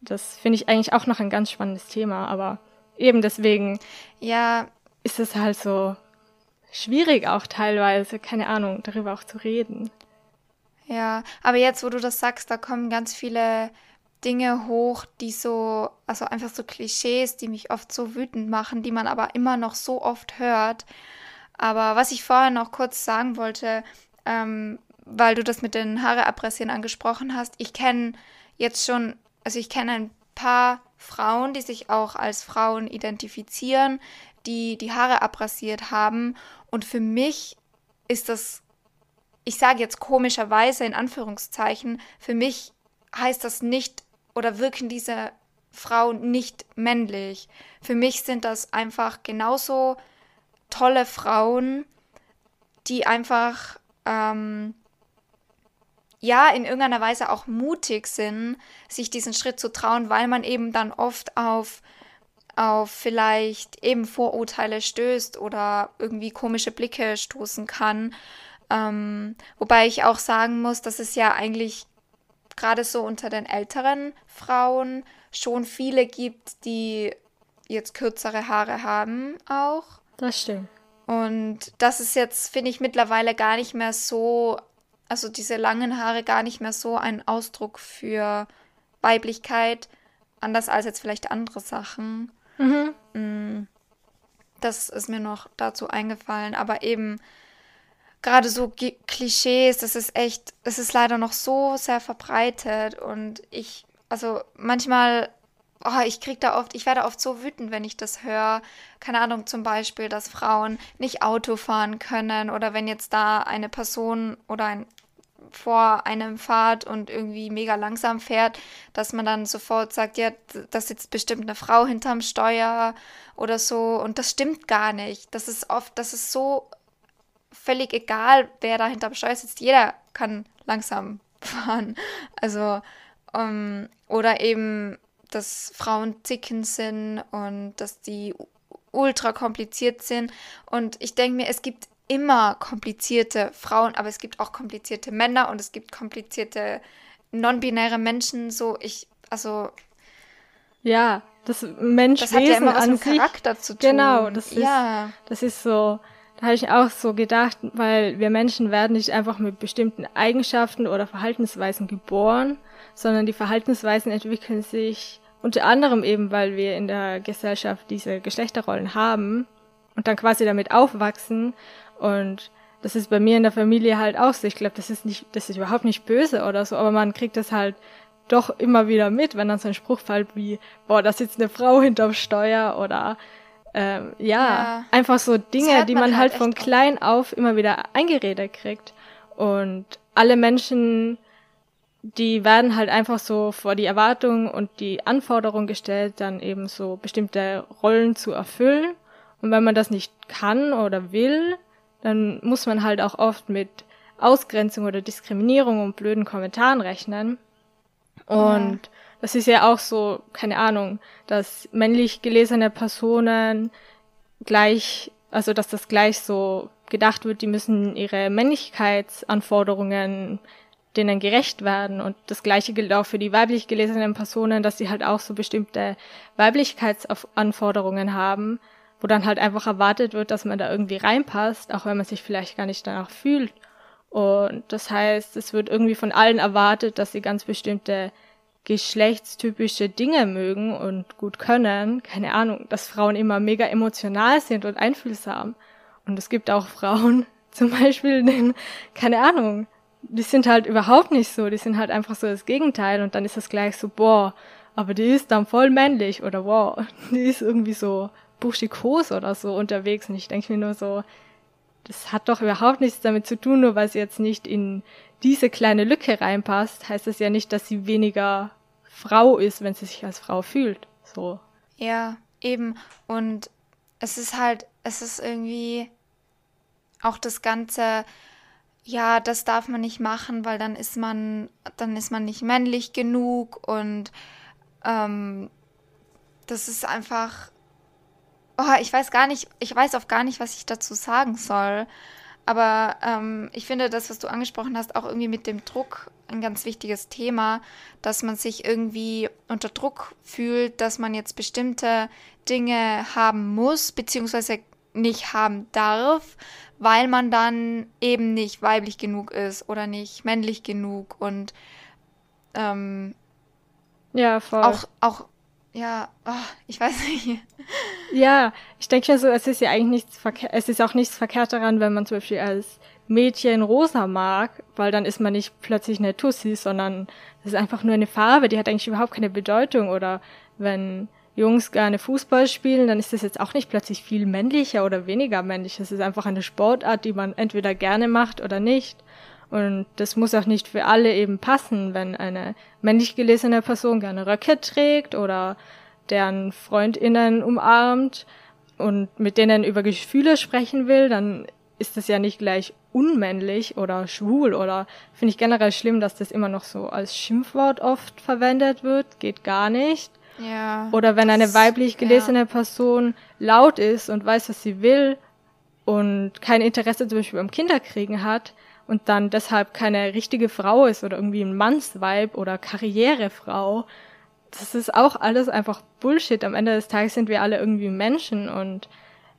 Das finde ich eigentlich auch noch ein ganz spannendes Thema, aber eben deswegen ja. ist es halt so schwierig auch teilweise, keine Ahnung, darüber auch zu reden. Ja, aber jetzt, wo du das sagst, da kommen ganz viele Dinge hoch, die so, also einfach so Klischees, die mich oft so wütend machen, die man aber immer noch so oft hört. Aber was ich vorher noch kurz sagen wollte, ähm, weil du das mit den Haare abrasieren angesprochen hast, ich kenne jetzt schon, also ich kenne ein paar Frauen, die sich auch als Frauen identifizieren, die die Haare abrasiert haben. Und für mich ist das, ich sage jetzt komischerweise in Anführungszeichen, für mich heißt das nicht oder wirken diese Frau nicht männlich. Für mich sind das einfach genauso tolle Frauen, die einfach ähm, ja in irgendeiner Weise auch mutig sind, sich diesen Schritt zu trauen, weil man eben dann oft auf auf vielleicht eben Vorurteile stößt oder irgendwie komische Blicke stoßen kann. Ähm, wobei ich auch sagen muss, dass es ja eigentlich gerade so unter den älteren Frauen schon viele gibt, die jetzt kürzere Haare haben auch. Das stimmt. Und das ist jetzt, finde ich, mittlerweile gar nicht mehr so, also diese langen Haare gar nicht mehr so ein Ausdruck für Weiblichkeit, anders als jetzt vielleicht andere Sachen. Mhm. Mm, das ist mir noch dazu eingefallen, aber eben gerade so Klischees, das ist echt, es ist leider noch so sehr verbreitet und ich, also manchmal, oh, ich krieg da oft, ich werde oft so wütend, wenn ich das höre. Keine Ahnung, zum Beispiel, dass Frauen nicht Auto fahren können oder wenn jetzt da eine Person oder ein vor einem fahrt und irgendwie mega langsam fährt, dass man dann sofort sagt, ja, da sitzt bestimmt eine Frau hinterm Steuer oder so. Und das stimmt gar nicht. Das ist oft, das ist so völlig egal, wer da hinterm Steuer sitzt. Jeder kann langsam fahren. Also, ähm, oder eben, dass Frauen zicken sind und dass die ultra kompliziert sind. Und ich denke mir, es gibt immer komplizierte Frauen, aber es gibt auch komplizierte Männer und es gibt komplizierte non-binäre Menschen. So, ich, also. Ja, das Menschwesen das hat ja immer was an mit sich, Charakter zu tun. Genau, das ist, ja. das ist so da habe ich auch so gedacht, weil wir Menschen werden nicht einfach mit bestimmten Eigenschaften oder Verhaltensweisen geboren, sondern die Verhaltensweisen entwickeln sich unter anderem eben, weil wir in der Gesellschaft diese Geschlechterrollen haben und dann quasi damit aufwachsen. Und das ist bei mir in der Familie halt auch so. Ich glaube, das ist nicht, das ist überhaupt nicht böse oder so, aber man kriegt das halt doch immer wieder mit, wenn dann so ein Spruch fällt wie, boah, da sitzt eine Frau hinterm Steuer oder ähm, ja, ja, einfach so Dinge, die man, man halt, halt von klein auf immer wieder eingeredet kriegt. Und alle Menschen, die werden halt einfach so vor die Erwartungen und die Anforderungen gestellt, dann eben so bestimmte Rollen zu erfüllen. Und wenn man das nicht kann oder will, dann muss man halt auch oft mit Ausgrenzung oder Diskriminierung und blöden Kommentaren rechnen. Und ja. Das ist ja auch so, keine Ahnung, dass männlich gelesene Personen gleich, also dass das gleich so gedacht wird, die müssen ihre Männlichkeitsanforderungen denen gerecht werden. Und das gleiche gilt auch für die weiblich gelesenen Personen, dass sie halt auch so bestimmte Weiblichkeitsanforderungen haben, wo dann halt einfach erwartet wird, dass man da irgendwie reinpasst, auch wenn man sich vielleicht gar nicht danach fühlt. Und das heißt, es wird irgendwie von allen erwartet, dass sie ganz bestimmte geschlechtstypische Dinge mögen und gut können, keine Ahnung, dass Frauen immer mega emotional sind und einfühlsam. Und es gibt auch Frauen, zum Beispiel, denen, keine Ahnung, die sind halt überhaupt nicht so, die sind halt einfach so das Gegenteil und dann ist das gleich so, boah, aber die ist dann voll männlich oder wow, die ist irgendwie so buschikos oder so unterwegs und ich denke mir nur so, das hat doch überhaupt nichts damit zu tun, nur weil sie jetzt nicht in diese kleine Lücke reinpasst, heißt das ja nicht, dass sie weniger Frau ist, wenn sie sich als Frau fühlt. So. Ja, eben. Und es ist halt, es ist irgendwie auch das Ganze, ja, das darf man nicht machen, weil dann ist man, dann ist man nicht männlich genug und ähm, das ist einfach, oh, ich weiß gar nicht, ich weiß auch gar nicht, was ich dazu sagen soll. Aber ähm, ich finde das, was du angesprochen hast, auch irgendwie mit dem Druck ein ganz wichtiges Thema, dass man sich irgendwie unter Druck fühlt, dass man jetzt bestimmte Dinge haben muss, beziehungsweise nicht haben darf, weil man dann eben nicht weiblich genug ist oder nicht männlich genug und ähm, ja, voll. Auch, auch ja, oh, ich weiß nicht. Ja, ich denke ja so, es ist ja eigentlich nichts verkehrt, es ist auch nichts verkehrt daran, wenn man zum Beispiel als Mädchen rosa mag, weil dann ist man nicht plötzlich eine Tussi, sondern es ist einfach nur eine Farbe, die hat eigentlich überhaupt keine Bedeutung. Oder wenn Jungs gerne Fußball spielen, dann ist das jetzt auch nicht plötzlich viel männlicher oder weniger männlich. Es ist einfach eine Sportart, die man entweder gerne macht oder nicht. Und das muss auch nicht für alle eben passen, wenn eine männlich gelesene Person gerne Röcke trägt oder deren FreundInnen umarmt und mit denen über Gefühle sprechen will, dann ist das ja nicht gleich unmännlich oder schwul oder finde ich generell schlimm, dass das immer noch so als Schimpfwort oft verwendet wird. Geht gar nicht. Ja. Oder wenn eine weiblich gelesene ja. Person laut ist und weiß, was sie will und kein Interesse zum Beispiel beim Kinderkriegen hat und dann deshalb keine richtige Frau ist oder irgendwie ein Mannsweib oder Karrierefrau, das ist auch alles einfach Bullshit. Am Ende des Tages sind wir alle irgendwie Menschen und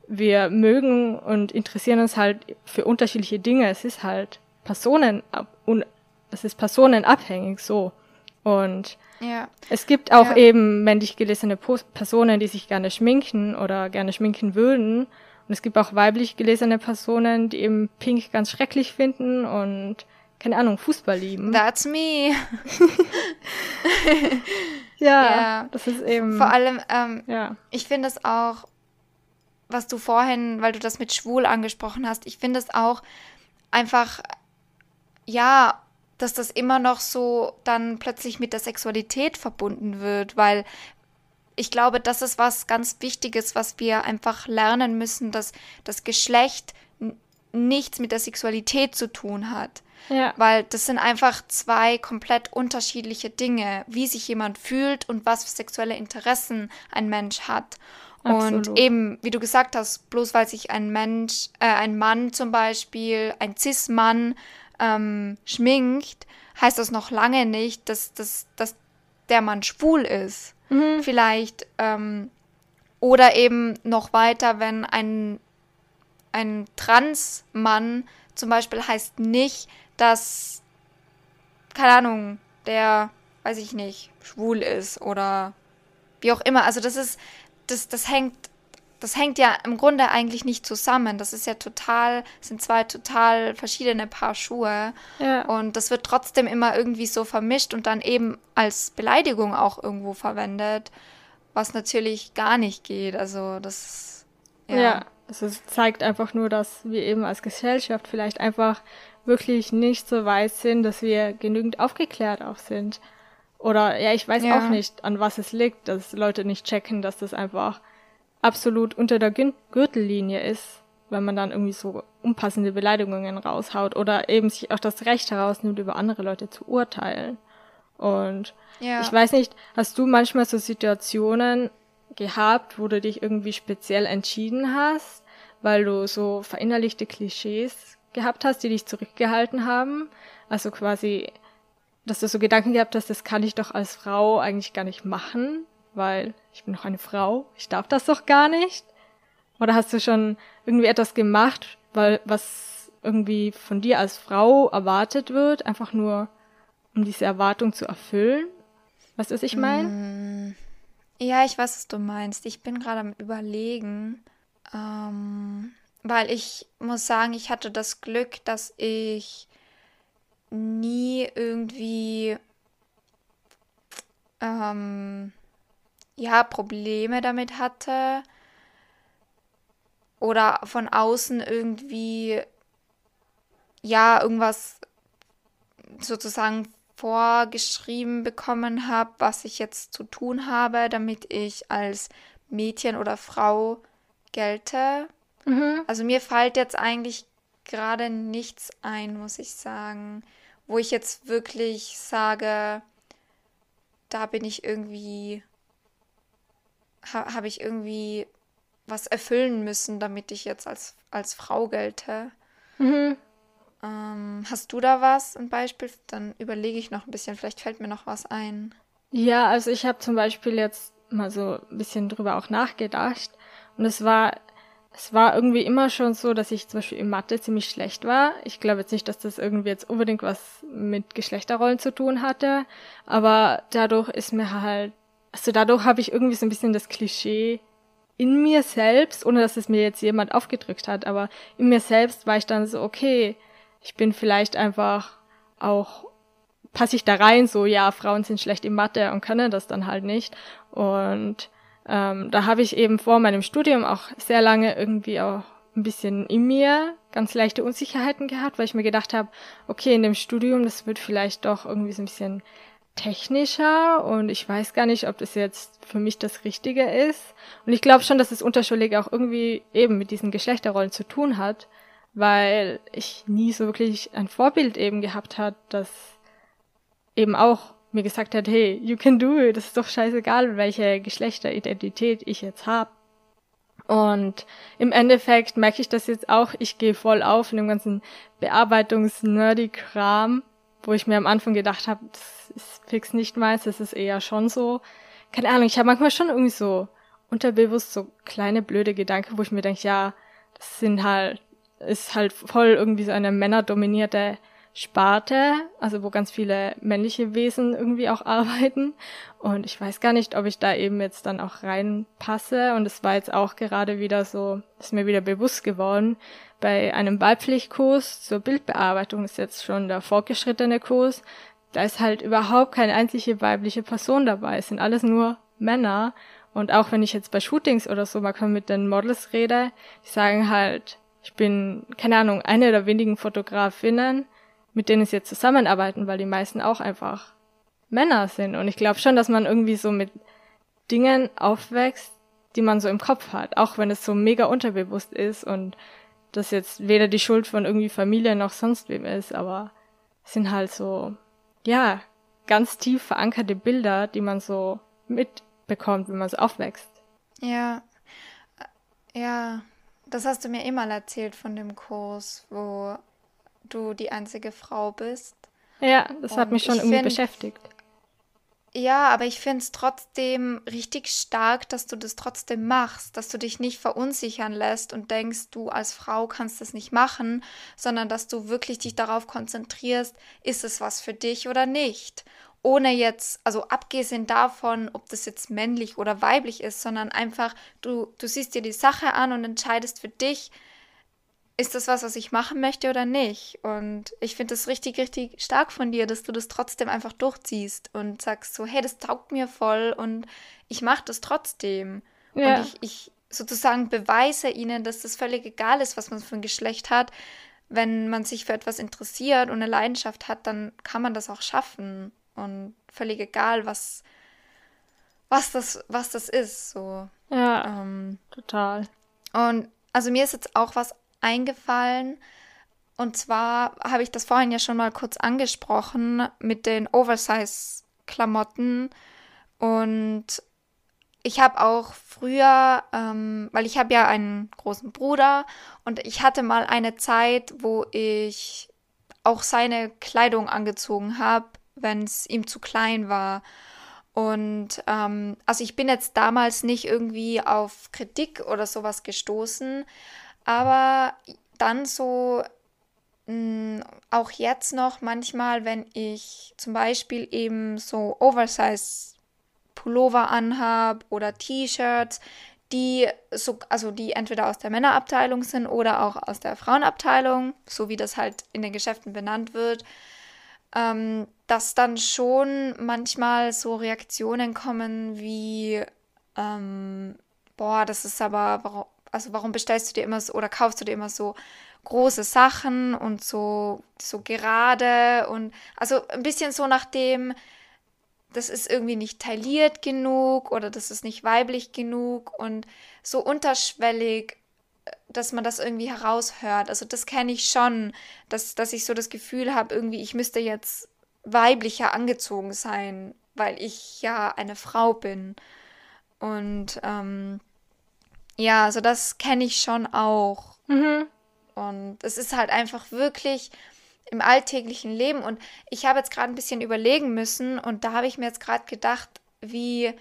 wir mögen und interessieren uns halt für unterschiedliche Dinge. Es ist halt Personen, es ist personenabhängig so. Und ja. es gibt auch ja. eben männlich gelesene Personen, die sich gerne schminken oder gerne schminken würden. Und es gibt auch weiblich gelesene Personen, die eben Pink ganz schrecklich finden und keine Ahnung, Fußball lieben. That's me. ja, ja, das ist eben. Vor allem, ähm, ja. ich finde es auch, was du vorhin, weil du das mit schwul angesprochen hast, ich finde es auch einfach, ja, dass das immer noch so dann plötzlich mit der Sexualität verbunden wird, weil ich glaube, das ist was ganz Wichtiges, was wir einfach lernen müssen, dass das Geschlecht nichts mit der Sexualität zu tun hat. Ja. Weil das sind einfach zwei komplett unterschiedliche Dinge, wie sich jemand fühlt und was für sexuelle Interessen ein Mensch hat. Absolut. Und eben, wie du gesagt hast, bloß weil sich ein Mensch, äh, ein Mann zum Beispiel, ein Cis-Mann ähm, schminkt, heißt das noch lange nicht, dass, dass, dass der Mann schwul ist. Mhm. Vielleicht. Ähm, oder eben noch weiter, wenn ein, ein Trans-Mann zum Beispiel heißt nicht, dass, keine Ahnung, der, weiß ich nicht, schwul ist oder wie auch immer. Also das ist, das, das hängt das hängt ja im Grunde eigentlich nicht zusammen. Das ist ja total, sind zwei total verschiedene Paar Schuhe. Ja. Und das wird trotzdem immer irgendwie so vermischt und dann eben als Beleidigung auch irgendwo verwendet, was natürlich gar nicht geht. Also das ja. ja. Also es zeigt einfach nur, dass wir eben als Gesellschaft vielleicht einfach wirklich nicht so weit sind, dass wir genügend aufgeklärt auch sind. Oder ja, ich weiß ja. auch nicht, an was es liegt, dass Leute nicht checken, dass das einfach absolut unter der Gürtellinie ist, wenn man dann irgendwie so unpassende Beleidigungen raushaut oder eben sich auch das Recht herausnimmt, über andere Leute zu urteilen. Und ja. ich weiß nicht, hast du manchmal so Situationen gehabt, wo du dich irgendwie speziell entschieden hast, weil du so verinnerlichte Klischees gehabt hast, die dich zurückgehalten haben? Also quasi, dass du so Gedanken gehabt hast, das kann ich doch als Frau eigentlich gar nicht machen, weil ich bin noch eine Frau, ich darf das doch gar nicht? Oder hast du schon irgendwie etwas gemacht, weil was irgendwie von dir als Frau erwartet wird, einfach nur um diese Erwartung zu erfüllen? Was ich meine? Mm, ja, ich weiß, was du meinst. Ich bin gerade am Überlegen, ähm, weil ich muss sagen, ich hatte das Glück, dass ich nie irgendwie ähm, ja, Probleme damit hatte oder von außen irgendwie ja, irgendwas sozusagen vorgeschrieben bekommen habe, was ich jetzt zu tun habe, damit ich als Mädchen oder Frau gelte. Mhm. Also mir fällt jetzt eigentlich gerade nichts ein, muss ich sagen, wo ich jetzt wirklich sage, da bin ich irgendwie ha habe ich irgendwie was erfüllen müssen, damit ich jetzt als, als Frau gelte. Mhm. Ähm, hast du da was, ein Beispiel? Dann überlege ich noch ein bisschen, vielleicht fällt mir noch was ein. Ja, also ich habe zum Beispiel jetzt mal so ein bisschen drüber auch nachgedacht. Und es war, es war irgendwie immer schon so, dass ich zum Beispiel in Mathe ziemlich schlecht war. Ich glaube jetzt nicht, dass das irgendwie jetzt unbedingt was mit Geschlechterrollen zu tun hatte. Aber dadurch ist mir halt also dadurch habe ich irgendwie so ein bisschen das Klischee in mir selbst, ohne dass es mir jetzt jemand aufgedrückt hat, aber in mir selbst war ich dann so, okay, ich bin vielleicht einfach auch, passe ich da rein, so, ja, Frauen sind schlecht in Mathe und können das dann halt nicht. Und ähm, da habe ich eben vor meinem Studium auch sehr lange irgendwie auch ein bisschen in mir ganz leichte Unsicherheiten gehabt, weil ich mir gedacht habe, okay, in dem Studium, das wird vielleicht doch irgendwie so ein bisschen technischer und ich weiß gar nicht, ob das jetzt für mich das Richtige ist. Und ich glaube schon, dass es unterschwellig auch irgendwie eben mit diesen Geschlechterrollen zu tun hat, weil ich nie so wirklich ein Vorbild eben gehabt hat, das eben auch mir gesagt hat, hey, you can do it, das ist doch scheißegal, welche Geschlechteridentität ich jetzt habe. Und im Endeffekt merke ich das jetzt auch, ich gehe voll auf in dem ganzen Bearbeitungs-Nerdy-Kram, wo ich mir am Anfang gedacht habe, das ist fix nicht meins, das ist eher schon so. Keine Ahnung, ich habe manchmal schon irgendwie so unterbewusst so kleine blöde Gedanken, wo ich mir denke, ja, das sind halt, ist halt voll irgendwie so eine männerdominierte Sparte, also wo ganz viele männliche Wesen irgendwie auch arbeiten. Und ich weiß gar nicht, ob ich da eben jetzt dann auch reinpasse. Und es war jetzt auch gerade wieder so, ist mir wieder bewusst geworden, bei einem Wahlpflichtkurs zur Bildbearbeitung ist jetzt schon der fortgeschrittene Kurs. Da ist halt überhaupt keine einzige weibliche Person dabei. Es sind alles nur Männer. Und auch wenn ich jetzt bei Shootings oder so mal mit den Models rede, die sagen halt, ich bin, keine Ahnung, eine der wenigen Fotografinnen, mit denen sie jetzt zusammenarbeiten, weil die meisten auch einfach Männer sind. Und ich glaube schon, dass man irgendwie so mit Dingen aufwächst, die man so im Kopf hat, auch wenn es so mega unterbewusst ist und das jetzt weder die Schuld von irgendwie Familie noch sonst wem ist, aber sind halt so, ja, ganz tief verankerte Bilder, die man so mitbekommt, wenn man so aufwächst. Ja, ja, das hast du mir immer erzählt von dem Kurs, wo du die einzige Frau bist. Ja, das hat mich schon irgendwie find, beschäftigt. Ja, aber ich finde es trotzdem richtig stark, dass du das trotzdem machst, dass du dich nicht verunsichern lässt und denkst, du als Frau kannst das nicht machen, sondern dass du wirklich dich darauf konzentrierst, ist es was für dich oder nicht. Ohne jetzt, also abgesehen davon, ob das jetzt männlich oder weiblich ist, sondern einfach, du, du siehst dir die Sache an und entscheidest für dich, ist das was, was ich machen möchte oder nicht? Und ich finde das richtig, richtig stark von dir, dass du das trotzdem einfach durchziehst und sagst so, hey, das taugt mir voll und ich mache das trotzdem. Ja. Und ich, ich sozusagen beweise ihnen, dass das völlig egal ist, was man für ein Geschlecht hat. Wenn man sich für etwas interessiert und eine Leidenschaft hat, dann kann man das auch schaffen. Und völlig egal, was, was, das, was das ist. So. Ja, ähm, total. Und also mir ist jetzt auch was eingefallen. Und zwar habe ich das vorhin ja schon mal kurz angesprochen mit den Oversize-Klamotten. Und ich habe auch früher, ähm, weil ich habe ja einen großen Bruder und ich hatte mal eine Zeit, wo ich auch seine Kleidung angezogen habe, wenn es ihm zu klein war. Und ähm, also ich bin jetzt damals nicht irgendwie auf Kritik oder sowas gestoßen, aber dann so mh, mm, auch jetzt noch manchmal, wenn ich zum Beispiel eben so Oversize Pullover anhab oder T-Shirts, die so, also die entweder aus der Männerabteilung sind oder auch aus der Frauenabteilung, so wie das halt in den Geschäften benannt wird, ähm, dass dann schon manchmal so Reaktionen kommen wie, ähm, boah, das ist aber, also warum bestellst du dir immer so oder kaufst du dir immer so große Sachen und so, so gerade und also ein bisschen so nach dem, das ist irgendwie nicht tailliert genug oder das ist nicht weiblich genug und so unterschwellig, dass man das irgendwie heraushört. Also das kenne ich schon, dass, dass ich so das Gefühl habe, irgendwie, ich müsste jetzt weiblicher angezogen sein, weil ich ja eine Frau bin. Und ähm, ja, also das kenne ich schon auch. Mhm. Und es ist halt einfach wirklich im alltäglichen Leben. Und ich habe jetzt gerade ein bisschen überlegen müssen und da habe ich mir jetzt gerade gedacht, wie,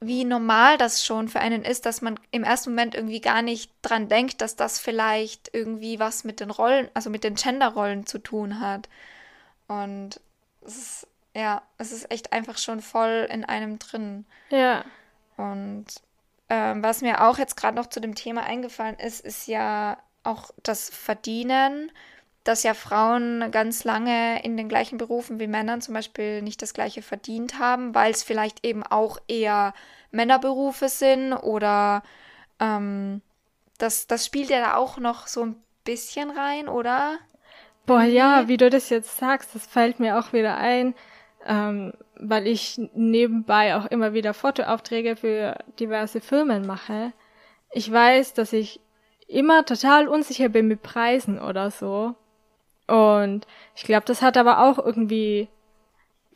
wie normal das schon für einen ist, dass man im ersten Moment irgendwie gar nicht dran denkt, dass das vielleicht irgendwie was mit den Rollen, also mit den Genderrollen zu tun hat. Und es ist, ja, es ist echt einfach schon voll in einem drin. Ja. Und ähm, was mir auch jetzt gerade noch zu dem Thema eingefallen ist, ist ja auch das Verdienen, dass ja Frauen ganz lange in den gleichen Berufen wie Männern zum Beispiel nicht das gleiche verdient haben, weil es vielleicht eben auch eher Männerberufe sind oder ähm, das, das spielt ja da auch noch so ein bisschen rein, oder? Boah, ja, wie du das jetzt sagst, das fällt mir auch wieder ein, ähm, weil ich nebenbei auch immer wieder Fotoaufträge für diverse Firmen mache. Ich weiß, dass ich immer total unsicher bin mit Preisen oder so. Und ich glaube, das hat aber auch irgendwie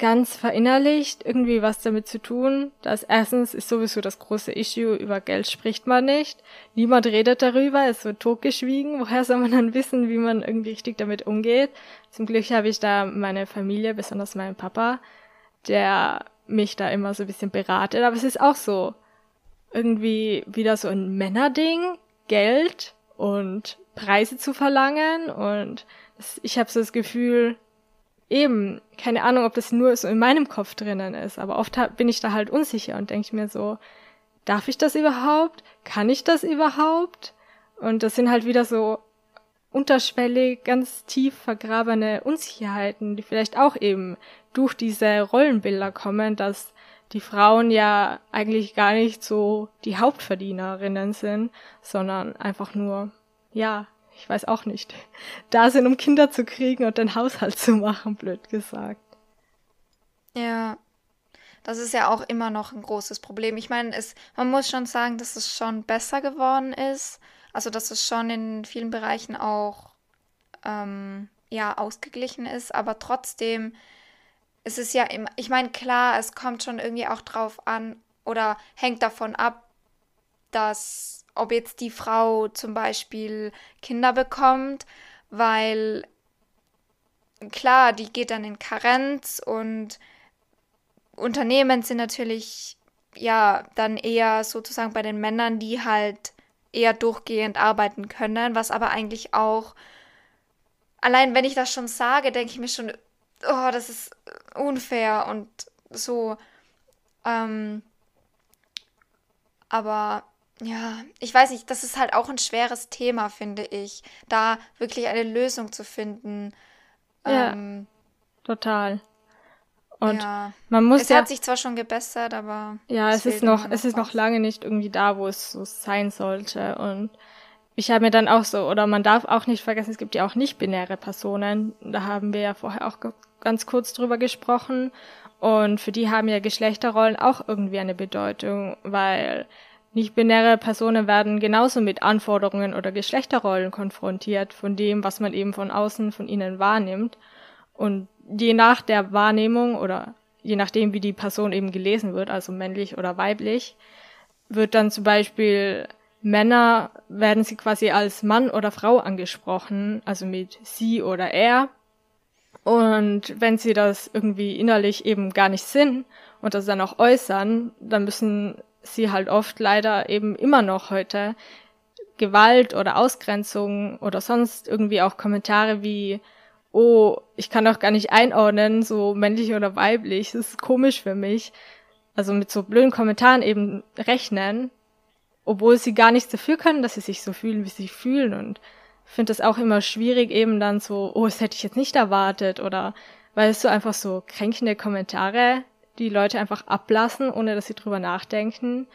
ganz verinnerlicht irgendwie was damit zu tun, dass erstens ist sowieso das große Issue, über Geld spricht man nicht. Niemand redet darüber, es wird totgeschwiegen. Woher soll man dann wissen, wie man irgendwie richtig damit umgeht? Zum Glück habe ich da meine Familie, besonders meinen Papa, der mich da immer so ein bisschen beratet. Aber es ist auch so irgendwie wieder so ein Männerding, Geld und Preise zu verlangen. Und ich habe so das Gefühl, eben, keine Ahnung, ob das nur so in meinem Kopf drinnen ist, aber oft bin ich da halt unsicher und denke mir so, darf ich das überhaupt? Kann ich das überhaupt? Und das sind halt wieder so unterschwellig, ganz tief vergrabene Unsicherheiten, die vielleicht auch eben durch diese Rollenbilder kommen, dass die Frauen ja eigentlich gar nicht so die Hauptverdienerinnen sind, sondern einfach nur, ja, ich weiß auch nicht, da sind, um Kinder zu kriegen und den Haushalt zu machen, blöd gesagt. Ja, das ist ja auch immer noch ein großes Problem. Ich meine, es, man muss schon sagen, dass es schon besser geworden ist. Also, dass es schon in vielen Bereichen auch ähm, ja, ausgeglichen ist, aber trotzdem ist es ja immer, ich meine, klar, es kommt schon irgendwie auch drauf an oder hängt davon ab, dass ob jetzt die Frau zum Beispiel Kinder bekommt, weil klar, die geht dann in Karenz und Unternehmen sind natürlich ja dann eher sozusagen bei den Männern, die halt eher durchgehend arbeiten können, was aber eigentlich auch allein wenn ich das schon sage, denke ich mir schon, oh, das ist unfair und so. Ähm, aber ja, ich weiß nicht, das ist halt auch ein schweres Thema, finde ich, da wirklich eine Lösung zu finden. Ja, ähm, total. Und ja. man muss es ja, hat sich zwar schon gebessert, aber ja, es, es ist noch, noch es ist noch lange nicht irgendwie da, wo es so sein sollte. Und ich habe mir dann auch so, oder man darf auch nicht vergessen, es gibt ja auch nicht-binäre Personen. Da haben wir ja vorher auch ganz kurz drüber gesprochen. Und für die haben ja Geschlechterrollen auch irgendwie eine Bedeutung, weil nicht-binäre Personen werden genauso mit Anforderungen oder Geschlechterrollen konfrontiert von dem, was man eben von außen von ihnen wahrnimmt. Und je nach der Wahrnehmung oder je nachdem, wie die Person eben gelesen wird, also männlich oder weiblich, wird dann zum Beispiel Männer, werden sie quasi als Mann oder Frau angesprochen, also mit sie oder er. Und wenn sie das irgendwie innerlich eben gar nicht sind und das dann auch äußern, dann müssen sie halt oft leider eben immer noch heute Gewalt oder Ausgrenzung oder sonst irgendwie auch Kommentare wie, oh, ich kann doch gar nicht einordnen, so männlich oder weiblich, das ist komisch für mich. Also mit so blöden Kommentaren eben rechnen, obwohl sie gar nichts dafür können, dass sie sich so fühlen, wie sie fühlen und finde das auch immer schwierig eben dann so, oh, das hätte ich jetzt nicht erwartet oder weil es so einfach so kränkende Kommentare die Leute einfach ablassen, ohne dass sie drüber nachdenken.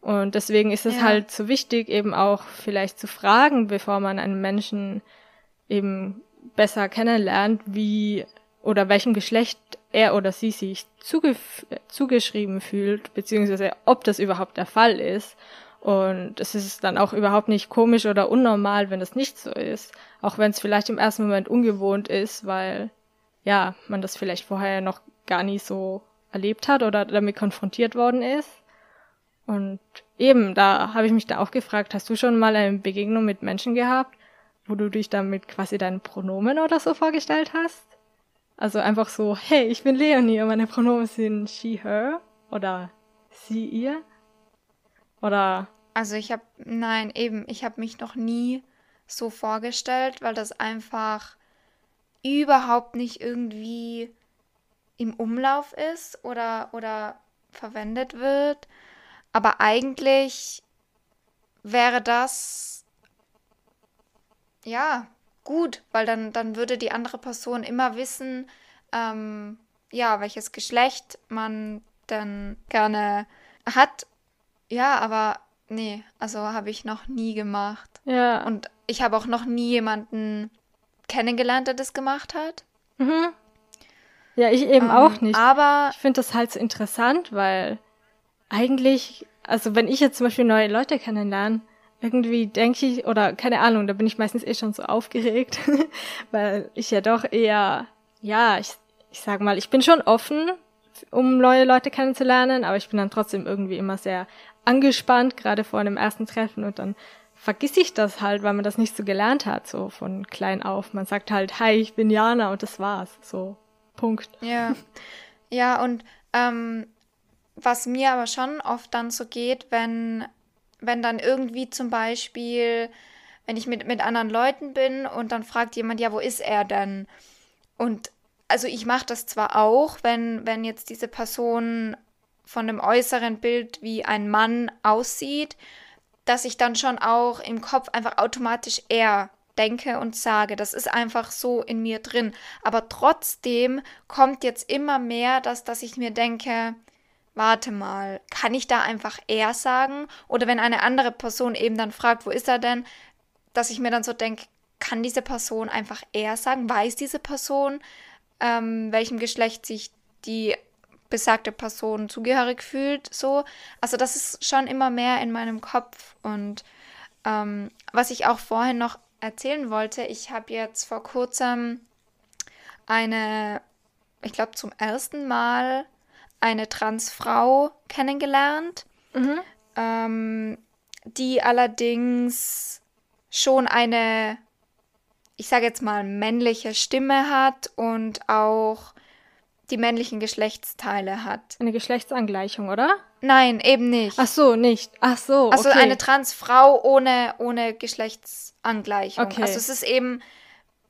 Und deswegen ist es ja. halt so wichtig, eben auch vielleicht zu fragen, bevor man einen Menschen eben besser kennenlernt, wie oder welchem Geschlecht er oder sie sich zuge zugeschrieben fühlt, beziehungsweise ob das überhaupt der Fall ist. Und es ist dann auch überhaupt nicht komisch oder unnormal, wenn das nicht so ist. Auch wenn es vielleicht im ersten Moment ungewohnt ist, weil ja, man das vielleicht vorher noch gar nie so erlebt hat oder damit konfrontiert worden ist. Und eben, da habe ich mich da auch gefragt, hast du schon mal eine Begegnung mit Menschen gehabt, wo du dich damit quasi deinen Pronomen oder so vorgestellt hast? Also einfach so, hey, ich bin Leonie und meine Pronomen sind she, her oder sie, ihr? Oder? Also ich habe, nein, eben, ich habe mich noch nie so vorgestellt, weil das einfach überhaupt nicht irgendwie im Umlauf ist oder, oder verwendet wird. Aber eigentlich wäre das ja gut, weil dann, dann würde die andere Person immer wissen, ähm, ja, welches Geschlecht man dann gerne hat. Ja, aber nee, also habe ich noch nie gemacht. Ja. Und ich habe auch noch nie jemanden kennengelernt, der das gemacht hat. Mhm. Ja, ich eben ähm, auch nicht. Aber ich finde das halt so interessant, weil eigentlich, also wenn ich jetzt zum Beispiel neue Leute kennenlerne, irgendwie denke ich, oder keine Ahnung, da bin ich meistens eh schon so aufgeregt, weil ich ja doch eher, ja, ich, ich sag mal, ich bin schon offen, um neue Leute kennenzulernen, aber ich bin dann trotzdem irgendwie immer sehr angespannt, gerade vor einem ersten Treffen und dann vergiss ich das halt, weil man das nicht so gelernt hat, so von klein auf. Man sagt halt, hi, ich bin Jana und das war's, so, Punkt. Ja, ja und ähm, was mir aber schon oft dann so geht, wenn wenn dann irgendwie zum Beispiel, wenn ich mit, mit anderen Leuten bin und dann fragt jemand, ja, wo ist er denn? Und also ich mache das zwar auch, wenn, wenn jetzt diese Person von dem äußeren Bild wie ein Mann aussieht, dass ich dann schon auch im Kopf einfach automatisch er denke und sage. Das ist einfach so in mir drin. Aber trotzdem kommt jetzt immer mehr, dass, dass ich mir denke, warte mal, kann ich da einfach er sagen? Oder wenn eine andere Person eben dann fragt, wo ist er denn, dass ich mir dann so denke, kann diese Person einfach er sagen? Weiß diese Person, ähm, welchem Geschlecht sich die besagte Person zugehörig fühlt? So, also das ist schon immer mehr in meinem Kopf. Und ähm, was ich auch vorhin noch erzählen wollte, ich habe jetzt vor kurzem eine, ich glaube zum ersten Mal eine Transfrau kennengelernt, mhm. ähm, die allerdings schon eine, ich sage jetzt mal, männliche Stimme hat und auch die männlichen Geschlechtsteile hat. Eine Geschlechtsangleichung, oder? Nein, eben nicht. Ach so, nicht. Ach so. Also okay. eine Transfrau ohne, ohne Geschlechtsangleichung. Okay. Also es ist eben,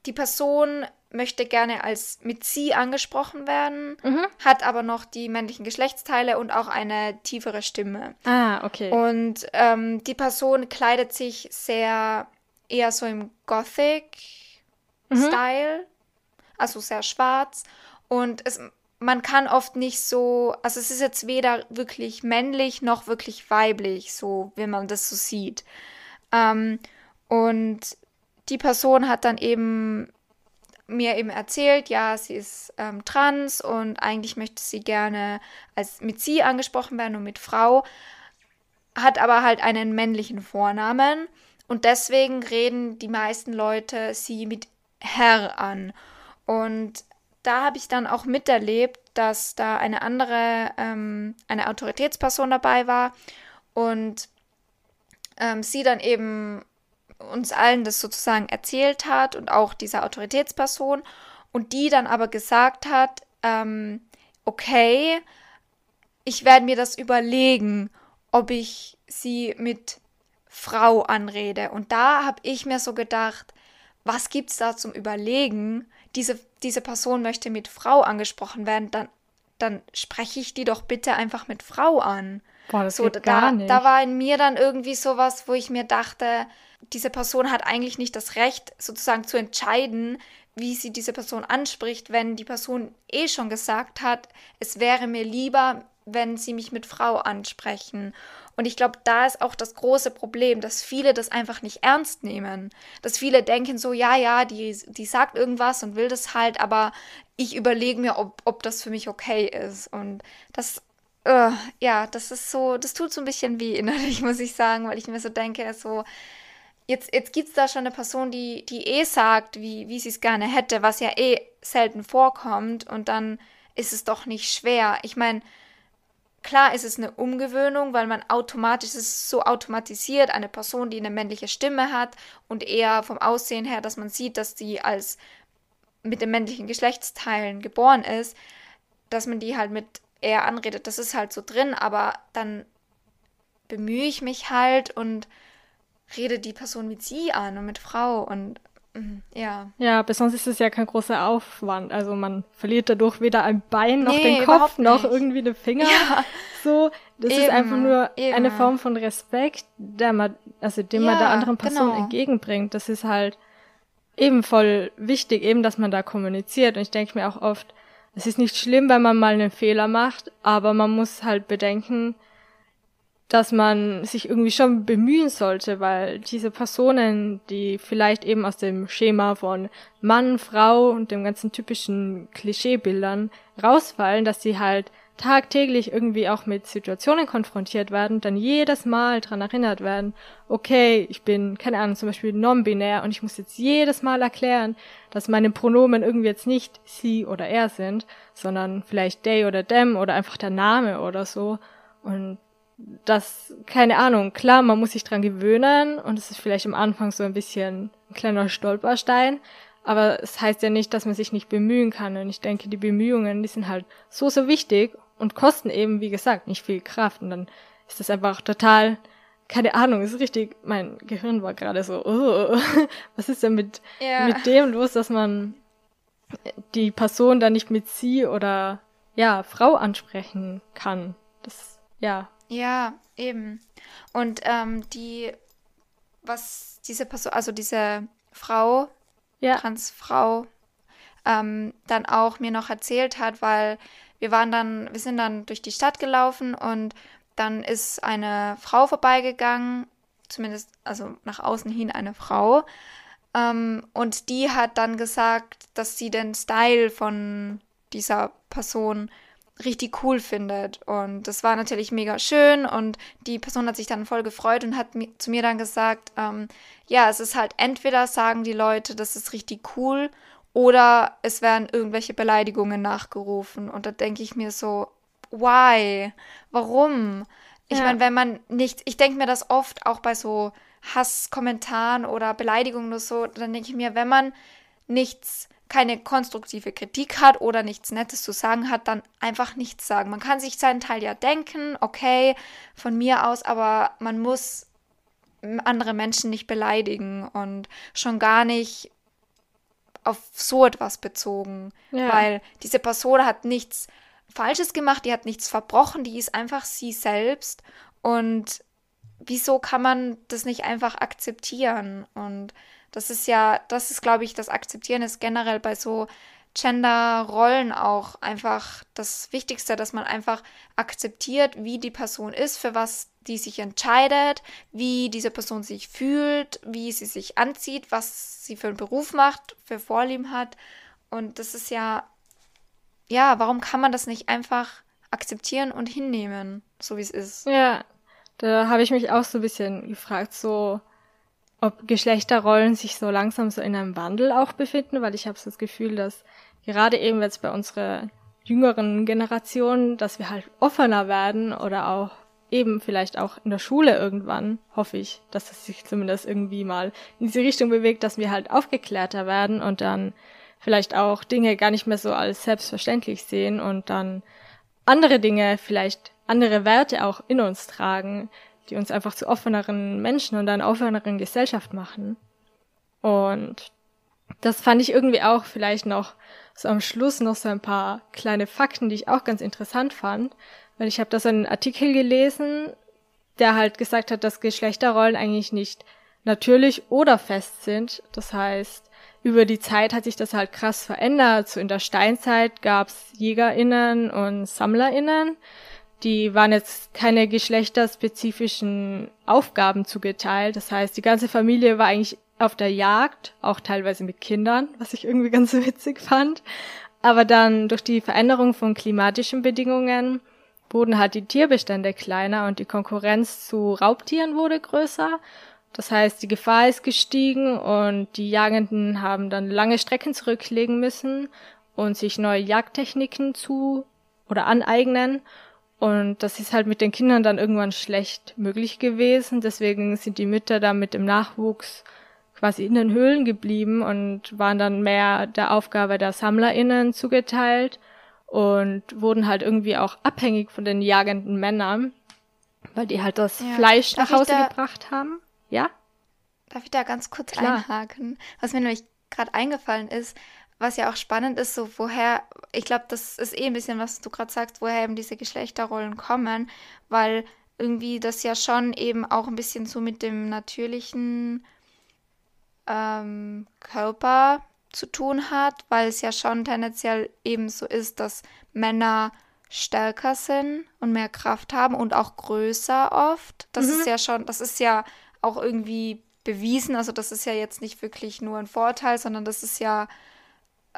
die Person möchte gerne als mit sie angesprochen werden, mhm. hat aber noch die männlichen Geschlechtsteile und auch eine tiefere Stimme. Ah, okay. Und ähm, die Person kleidet sich sehr eher so im Gothic-Style, mhm. also sehr schwarz. Und es, man kann oft nicht so, also es ist jetzt weder wirklich männlich noch wirklich weiblich, so wie man das so sieht. Ähm, und die Person hat dann eben mir eben erzählt, ja, sie ist ähm, trans und eigentlich möchte sie gerne als mit sie angesprochen werden und mit Frau, hat aber halt einen männlichen Vornamen und deswegen reden die meisten Leute sie mit Herr an. Und da habe ich dann auch miterlebt, dass da eine andere, ähm, eine Autoritätsperson dabei war und ähm, sie dann eben uns allen das sozusagen erzählt hat und auch dieser Autoritätsperson und die dann aber gesagt hat, ähm, okay, ich werde mir das überlegen, ob ich sie mit Frau anrede. Und da habe ich mir so gedacht, was gibt es da zum Überlegen? Diese, diese Person möchte mit Frau angesprochen werden, dann, dann spreche ich die doch bitte einfach mit Frau an. Boah, das so, da, gar nicht. da war in mir dann irgendwie sowas, wo ich mir dachte, diese Person hat eigentlich nicht das Recht, sozusagen zu entscheiden, wie sie diese Person anspricht, wenn die Person eh schon gesagt hat, es wäre mir lieber, wenn sie mich mit Frau ansprechen. Und ich glaube, da ist auch das große Problem, dass viele das einfach nicht ernst nehmen. Dass viele denken so, ja, ja, die, die sagt irgendwas und will das halt, aber ich überlege mir, ob, ob das für mich okay ist. Und das, uh, ja, das ist so, das tut so ein bisschen weh innerlich, muss ich sagen, weil ich mir so denke, so, jetzt, jetzt gibt es da schon eine Person, die, die eh sagt, wie, wie sie es gerne hätte, was ja eh selten vorkommt und dann ist es doch nicht schwer. Ich meine, klar ist es eine Umgewöhnung, weil man automatisch, es ist so automatisiert, eine Person, die eine männliche Stimme hat und eher vom Aussehen her, dass man sieht, dass die als mit den männlichen Geschlechtsteilen geboren ist, dass man die halt mit eher anredet. Das ist halt so drin, aber dann bemühe ich mich halt und redet die Person mit sie an und mit Frau und mm, ja. Ja, besonders ist es ja kein großer Aufwand. Also man verliert dadurch weder ein Bein noch nee, den Kopf noch irgendwie den Finger. Ja. So, das eben, ist einfach nur eben. eine Form von Respekt, der man, also den ja, man der anderen Person genau. entgegenbringt. Das ist halt eben voll wichtig, eben, dass man da kommuniziert. Und ich denke mir auch oft, es ist nicht schlimm, wenn man mal einen Fehler macht, aber man muss halt bedenken, dass man sich irgendwie schon bemühen sollte, weil diese Personen, die vielleicht eben aus dem Schema von Mann, Frau und dem ganzen typischen Klischeebildern rausfallen, dass sie halt tagtäglich irgendwie auch mit Situationen konfrontiert werden, dann jedes Mal dran erinnert werden, okay, ich bin, keine Ahnung, zum Beispiel non-binär und ich muss jetzt jedes Mal erklären, dass meine Pronomen irgendwie jetzt nicht sie oder er sind, sondern vielleicht they oder them oder einfach der Name oder so. Und das, keine Ahnung, klar, man muss sich dran gewöhnen und es ist vielleicht am Anfang so ein bisschen ein kleiner Stolperstein, aber es heißt ja nicht, dass man sich nicht bemühen kann. Und ich denke, die Bemühungen, die sind halt so, so wichtig und kosten eben, wie gesagt, nicht viel Kraft. Und dann ist das einfach total, keine Ahnung, ist richtig, mein Gehirn war gerade so, oh, was ist denn mit, ja. mit dem los, dass man die Person dann nicht mit sie oder ja, Frau ansprechen kann. Das, ja. Ja, eben. Und ähm, die, was diese Person, also diese Frau, ja. Transfrau, ähm, dann auch mir noch erzählt hat, weil wir waren dann, wir sind dann durch die Stadt gelaufen und dann ist eine Frau vorbeigegangen, zumindest also nach außen hin eine Frau. Ähm, und die hat dann gesagt, dass sie den Style von dieser Person richtig cool findet. Und das war natürlich mega schön und die Person hat sich dann voll gefreut und hat mi zu mir dann gesagt, ähm, ja, es ist halt entweder sagen die Leute, das ist richtig cool oder es werden irgendwelche Beleidigungen nachgerufen. Und da denke ich mir so, why? Warum? Ich ja. meine, wenn man nicht, ich denke mir das oft auch bei so Hasskommentaren oder Beleidigungen oder so, dann denke ich mir, wenn man nichts, keine konstruktive Kritik hat oder nichts Nettes zu sagen hat, dann einfach nichts sagen. Man kann sich seinen Teil ja denken, okay, von mir aus, aber man muss andere Menschen nicht beleidigen und schon gar nicht auf so etwas bezogen. Ja. Weil diese Person hat nichts Falsches gemacht, die hat nichts verbrochen, die ist einfach sie selbst. Und wieso kann man das nicht einfach akzeptieren? Und das ist ja, das ist, glaube ich, das Akzeptieren ist generell bei so Gender-Rollen auch einfach das Wichtigste, dass man einfach akzeptiert, wie die Person ist, für was die sich entscheidet, wie diese Person sich fühlt, wie sie sich anzieht, was sie für einen Beruf macht, für Vorlieben hat. Und das ist ja, ja, warum kann man das nicht einfach akzeptieren und hinnehmen, so wie es ist? Ja, da habe ich mich auch so ein bisschen gefragt, so ob Geschlechterrollen sich so langsam so in einem Wandel auch befinden, weil ich habe so das Gefühl, dass gerade eben jetzt bei unserer jüngeren Generation, dass wir halt offener werden oder auch eben vielleicht auch in der Schule irgendwann, hoffe ich, dass es sich zumindest irgendwie mal in diese Richtung bewegt, dass wir halt aufgeklärter werden und dann vielleicht auch Dinge gar nicht mehr so als selbstverständlich sehen und dann andere Dinge, vielleicht andere Werte auch in uns tragen, die uns einfach zu offeneren Menschen und einer offeneren Gesellschaft machen. Und das fand ich irgendwie auch vielleicht noch so am Schluss noch so ein paar kleine Fakten, die ich auch ganz interessant fand, weil ich habe da so einen Artikel gelesen, der halt gesagt hat, dass Geschlechterrollen eigentlich nicht natürlich oder fest sind. Das heißt, über die Zeit hat sich das halt krass verändert. So in der Steinzeit gab's JägerInnen und SammlerInnen. Die waren jetzt keine geschlechterspezifischen Aufgaben zugeteilt. Das heißt, die ganze Familie war eigentlich auf der Jagd, auch teilweise mit Kindern, was ich irgendwie ganz witzig fand. Aber dann durch die Veränderung von klimatischen Bedingungen wurden halt die Tierbestände kleiner und die Konkurrenz zu Raubtieren wurde größer. Das heißt, die Gefahr ist gestiegen und die Jagenden haben dann lange Strecken zurücklegen müssen und sich neue Jagdtechniken zu oder aneignen. Und das ist halt mit den Kindern dann irgendwann schlecht möglich gewesen. Deswegen sind die Mütter dann mit dem Nachwuchs quasi in den Höhlen geblieben und waren dann mehr der Aufgabe der SammlerInnen zugeteilt und wurden halt irgendwie auch abhängig von den jagenden Männern, weil die halt das ja. Fleisch Darf nach Hause da, gebracht haben. Ja? Darf ich da ganz kurz Klar. einhaken? Was mir nämlich gerade eingefallen ist, was ja auch spannend ist, so woher, ich glaube, das ist eh ein bisschen, was du gerade sagst, woher eben diese Geschlechterrollen kommen, weil irgendwie das ja schon eben auch ein bisschen so mit dem natürlichen ähm, Körper zu tun hat, weil es ja schon tendenziell eben so ist, dass Männer stärker sind und mehr Kraft haben und auch größer oft. Das mhm. ist ja schon, das ist ja auch irgendwie bewiesen. Also das ist ja jetzt nicht wirklich nur ein Vorteil, sondern das ist ja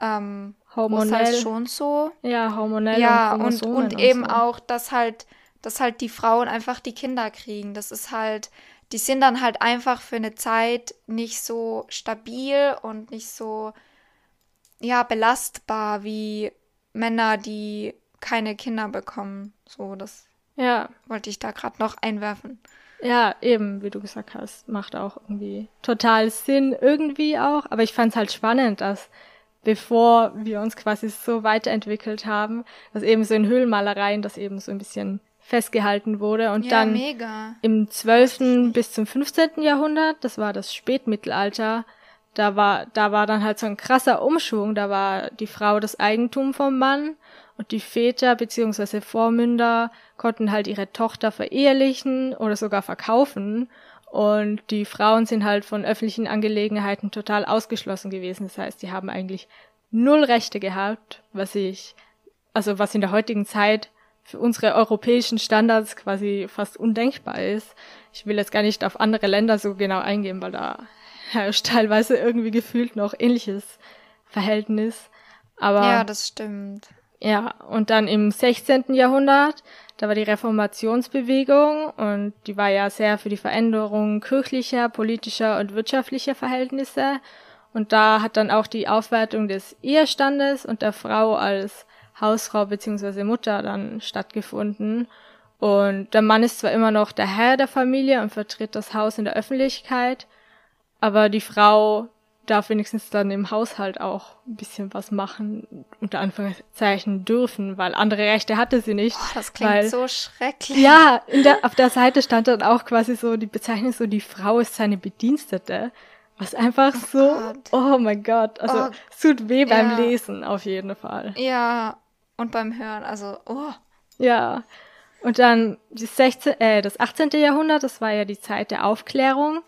ähm, hormonell halt schon so. Ja, hormonell. Ja, und, und, und eben so. auch, dass halt, dass halt die Frauen einfach die Kinder kriegen. Das ist halt, die sind dann halt einfach für eine Zeit nicht so stabil und nicht so ja belastbar wie Männer, die keine Kinder bekommen. So, das ja. wollte ich da gerade noch einwerfen. Ja, eben, wie du gesagt hast, macht auch irgendwie total Sinn, irgendwie auch. Aber ich fand es halt spannend, dass bevor wir uns quasi so weiterentwickelt haben, dass eben so in Höhlenmalereien das eben so ein bisschen festgehalten wurde und ja, dann mega. im 12. bis zum 15. Jahrhundert, das war das Spätmittelalter, da war, da war dann halt so ein krasser Umschwung, da war die Frau das Eigentum vom Mann und die Väter bzw. Vormünder konnten halt ihre Tochter verehelichen oder sogar verkaufen. Und die Frauen sind halt von öffentlichen Angelegenheiten total ausgeschlossen gewesen. Das heißt, die haben eigentlich null Rechte gehabt, was ich, also was in der heutigen Zeit für unsere europäischen Standards quasi fast undenkbar ist. Ich will jetzt gar nicht auf andere Länder so genau eingehen, weil da herrscht teilweise irgendwie gefühlt noch ähnliches Verhältnis. Aber ja, das stimmt. Ja, und dann im 16. Jahrhundert, da war die Reformationsbewegung und die war ja sehr für die Veränderung kirchlicher, politischer und wirtschaftlicher Verhältnisse. Und da hat dann auch die Aufwertung des Ehestandes und der Frau als Hausfrau bzw. Mutter dann stattgefunden. Und der Mann ist zwar immer noch der Herr der Familie und vertritt das Haus in der Öffentlichkeit, aber die Frau darf wenigstens dann im Haushalt auch ein bisschen was machen, unter Anführungszeichen dürfen, weil andere Rechte hatte sie nicht. Oh, das klingt weil, so schrecklich. Ja, der, auf der Seite stand dann auch quasi so die Bezeichnung so, die Frau ist seine Bedienstete. Was einfach oh so, Gott. oh mein Gott, also oh, es tut weh beim Lesen auf jeden Fall. Ja, und beim Hören, also, oh. Ja, und dann das, 16, äh, das 18. Jahrhundert, das war ja die Zeit der Aufklärung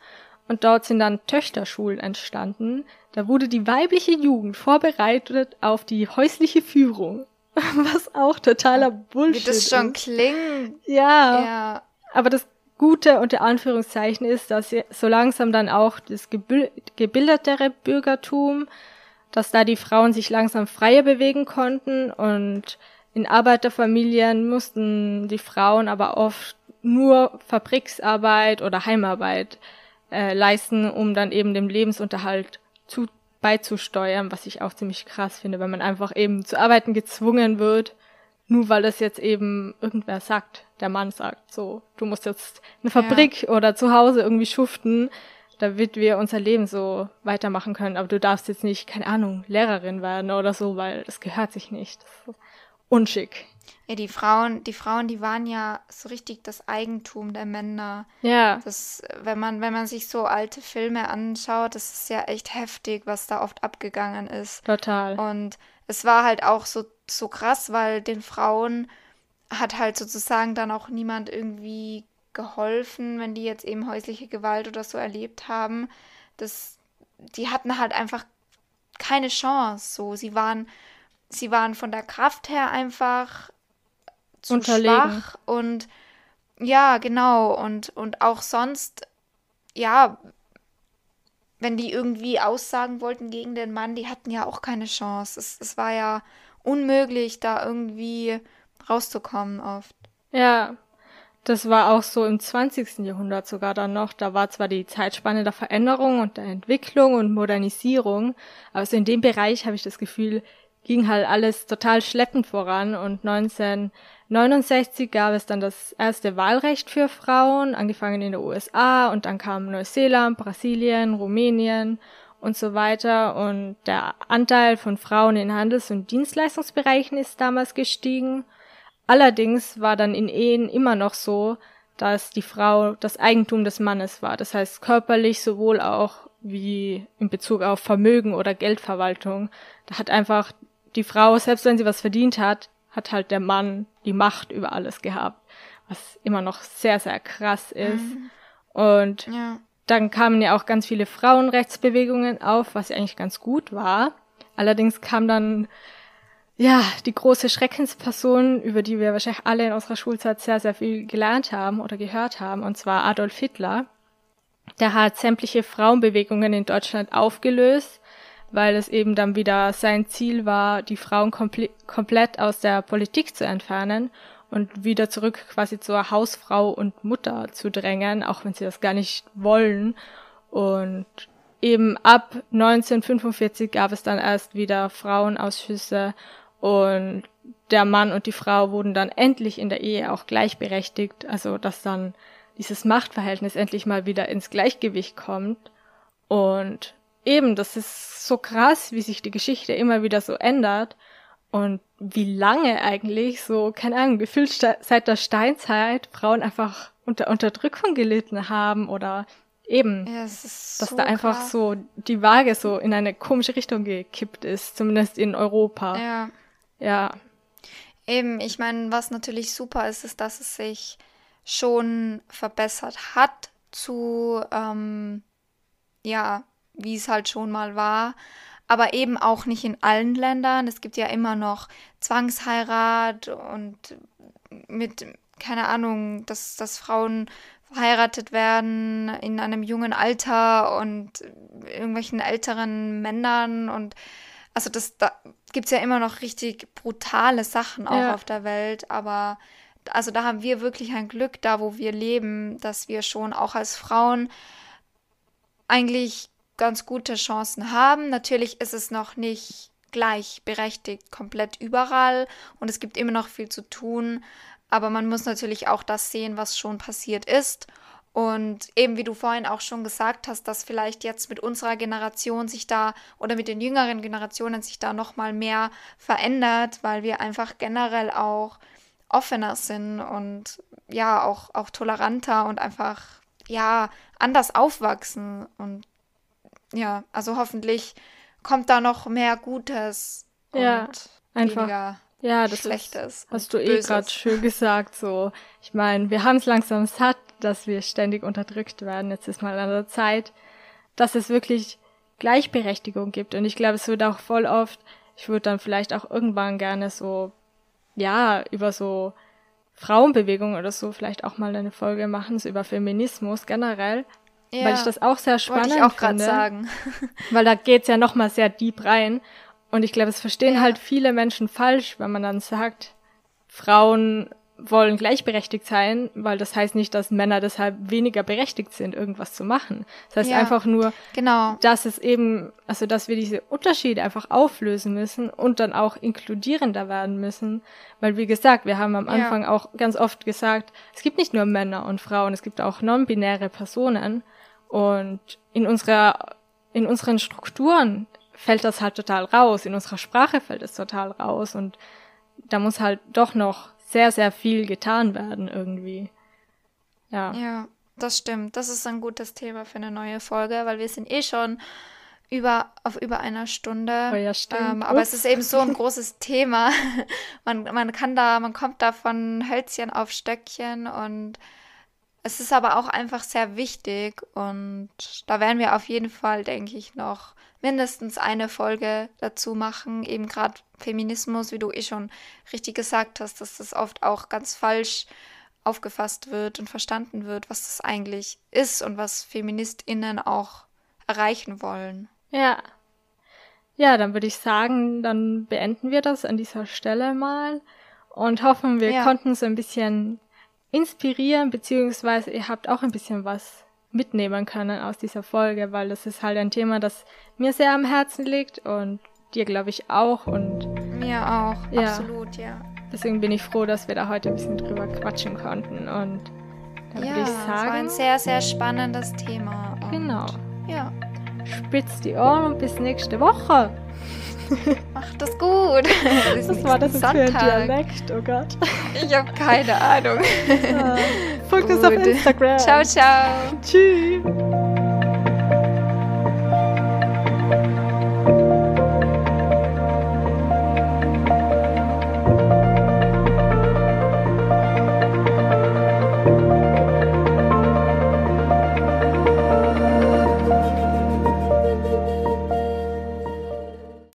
und dort sind dann Töchterschulen entstanden. Da wurde die weibliche Jugend vorbereitet auf die häusliche Führung. Was auch totaler Bullshit ist. Wie das schon ist. klingt. Ja. ja. Aber das Gute unter Anführungszeichen ist, dass so langsam dann auch das gebildetere Bürgertum, dass da die Frauen sich langsam freier bewegen konnten und in Arbeiterfamilien mussten die Frauen aber oft nur Fabriksarbeit oder Heimarbeit äh, leisten, um dann eben dem Lebensunterhalt zu, beizusteuern, was ich auch ziemlich krass finde, wenn man einfach eben zu arbeiten gezwungen wird, nur weil das jetzt eben irgendwer sagt, der Mann sagt, so, du musst jetzt eine Fabrik ja. oder zu Hause irgendwie schuften, damit wir unser Leben so weitermachen können, aber du darfst jetzt nicht, keine Ahnung, Lehrerin werden oder so, weil das gehört sich nicht. Das ist unschick. Ja, die Frauen, die Frauen, die waren ja so richtig das Eigentum der Männer. Ja. Das, wenn man, wenn man sich so alte Filme anschaut, das ist ja echt heftig, was da oft abgegangen ist. Total. Und es war halt auch so, so krass, weil den Frauen hat halt sozusagen dann auch niemand irgendwie geholfen, wenn die jetzt eben häusliche Gewalt oder so erlebt haben. Das, die hatten halt einfach keine Chance. So, sie waren, sie waren von der Kraft her einfach zu Unterlegen. schwach und ja, genau. Und, und auch sonst, ja, wenn die irgendwie aussagen wollten gegen den Mann, die hatten ja auch keine Chance. Es, es war ja unmöglich, da irgendwie rauszukommen oft. Ja, das war auch so im 20. Jahrhundert sogar dann noch. Da war zwar die Zeitspanne der Veränderung und der Entwicklung und Modernisierung, aber so in dem Bereich habe ich das Gefühl, ging halt alles total schleppend voran und 1969 gab es dann das erste Wahlrecht für Frauen, angefangen in den USA und dann kamen Neuseeland, Brasilien, Rumänien und so weiter und der Anteil von Frauen in Handels- und Dienstleistungsbereichen ist damals gestiegen. Allerdings war dann in Ehen immer noch so, dass die Frau das Eigentum des Mannes war. Das heißt körperlich sowohl auch wie in Bezug auf Vermögen oder Geldverwaltung. Da hat einfach die Frau, selbst wenn sie was verdient hat, hat halt der Mann die Macht über alles gehabt, was immer noch sehr, sehr krass ist. Mhm. Und ja. dann kamen ja auch ganz viele Frauenrechtsbewegungen auf, was ja eigentlich ganz gut war. Allerdings kam dann ja, die große Schreckensperson, über die wir wahrscheinlich alle in unserer Schulzeit sehr, sehr viel gelernt haben oder gehört haben, und zwar Adolf Hitler. Der hat sämtliche Frauenbewegungen in Deutschland aufgelöst, weil es eben dann wieder sein Ziel war, die Frauen komple komplett aus der Politik zu entfernen und wieder zurück quasi zur Hausfrau und Mutter zu drängen, auch wenn sie das gar nicht wollen. Und eben ab 1945 gab es dann erst wieder Frauenausschüsse und der Mann und die Frau wurden dann endlich in der Ehe auch gleichberechtigt, also dass dann dieses Machtverhältnis endlich mal wieder ins Gleichgewicht kommt. Und eben, das ist so krass, wie sich die Geschichte immer wieder so ändert und wie lange eigentlich so, keine Ahnung, gefühlt seit der Steinzeit Frauen einfach unter Unterdrückung gelitten haben oder eben, ja, dass so da einfach krass. so die Waage so in eine komische Richtung gekippt ist, zumindest in Europa. Ja. Ja. Eben, ich meine, was natürlich super ist, ist, dass es sich schon verbessert hat zu, ähm, ja, wie es halt schon mal war. Aber eben auch nicht in allen Ländern. Es gibt ja immer noch Zwangsheirat und mit, keine Ahnung, dass, dass Frauen verheiratet werden in einem jungen Alter und irgendwelchen älteren Männern und also das, da gibt es ja immer noch richtig brutale Sachen auch ja. auf der Welt, aber also da haben wir wirklich ein Glück, da wo wir leben, dass wir schon auch als Frauen eigentlich ganz gute Chancen haben. Natürlich ist es noch nicht gleichberechtigt komplett überall und es gibt immer noch viel zu tun, aber man muss natürlich auch das sehen, was schon passiert ist. Und eben wie du vorhin auch schon gesagt hast, dass vielleicht jetzt mit unserer Generation sich da oder mit den jüngeren Generationen sich da noch mal mehr verändert, weil wir einfach generell auch offener sind und ja auch auch toleranter und einfach ja anders aufwachsen. Und ja, also hoffentlich kommt da noch mehr Gutes ja, und einfach. weniger ja, das Schlechtes. Ist, hast du eh gerade schön gesagt. So, ich meine, wir haben es langsam satt, dass wir ständig unterdrückt werden. Jetzt ist mal an der Zeit, dass es wirklich Gleichberechtigung gibt. Und ich glaube, es wird auch voll oft, ich würde dann vielleicht auch irgendwann gerne so, ja, über so Frauenbewegung oder so vielleicht auch mal eine Folge machen, so über Feminismus generell. Ja, weil ich das auch sehr spannend ich auch finde. Sagen. weil da geht's ja nochmal sehr deep rein. Und ich glaube, es verstehen ja. halt viele Menschen falsch, wenn man dann sagt, Frauen wollen gleichberechtigt sein, weil das heißt nicht, dass Männer deshalb weniger berechtigt sind, irgendwas zu machen. Das heißt ja, einfach nur, genau. dass es eben, also dass wir diese Unterschiede einfach auflösen müssen und dann auch inkludierender werden müssen. Weil wie gesagt, wir haben am Anfang ja. auch ganz oft gesagt, es gibt nicht nur Männer und Frauen, es gibt auch non-binäre Personen. Und in unserer, in unseren Strukturen fällt das halt total raus, in unserer Sprache fällt es total raus und da muss halt doch noch sehr, sehr viel getan werden irgendwie. Ja. Ja, das stimmt. Das ist ein gutes Thema für eine neue Folge, weil wir sind eh schon über auf über einer Stunde. Oh ja. Ähm, aber es ist eben so ein großes Thema. man, man kann da, man kommt da von Hölzchen auf Stöckchen und es ist aber auch einfach sehr wichtig und da werden wir auf jeden Fall, denke ich, noch mindestens eine Folge dazu machen, eben gerade Feminismus, wie du eh schon richtig gesagt hast, dass das oft auch ganz falsch aufgefasst wird und verstanden wird, was das eigentlich ist und was Feministinnen auch erreichen wollen. Ja. Ja, dann würde ich sagen, dann beenden wir das an dieser Stelle mal und hoffen, wir ja. konnten so ein bisschen inspirieren, beziehungsweise ihr habt auch ein bisschen was mitnehmen können aus dieser Folge, weil das ist halt ein Thema, das mir sehr am Herzen liegt und dir, glaube ich, auch. Und mir auch, ja. absolut, ja. Deswegen bin ich froh, dass wir da heute ein bisschen drüber quatschen konnten. Und dann ja, würde ich sagen. Das war ein sehr, sehr spannendes Thema. genau. Ja. Spitz die Ohren und bis nächste Woche. Macht das gut. Was war das jetzt für ein Dialekt? Oh Gott. Ich habe keine Ahnung. Ja. Folgt uns auf Instagram. Ciao, ciao. Tschüss.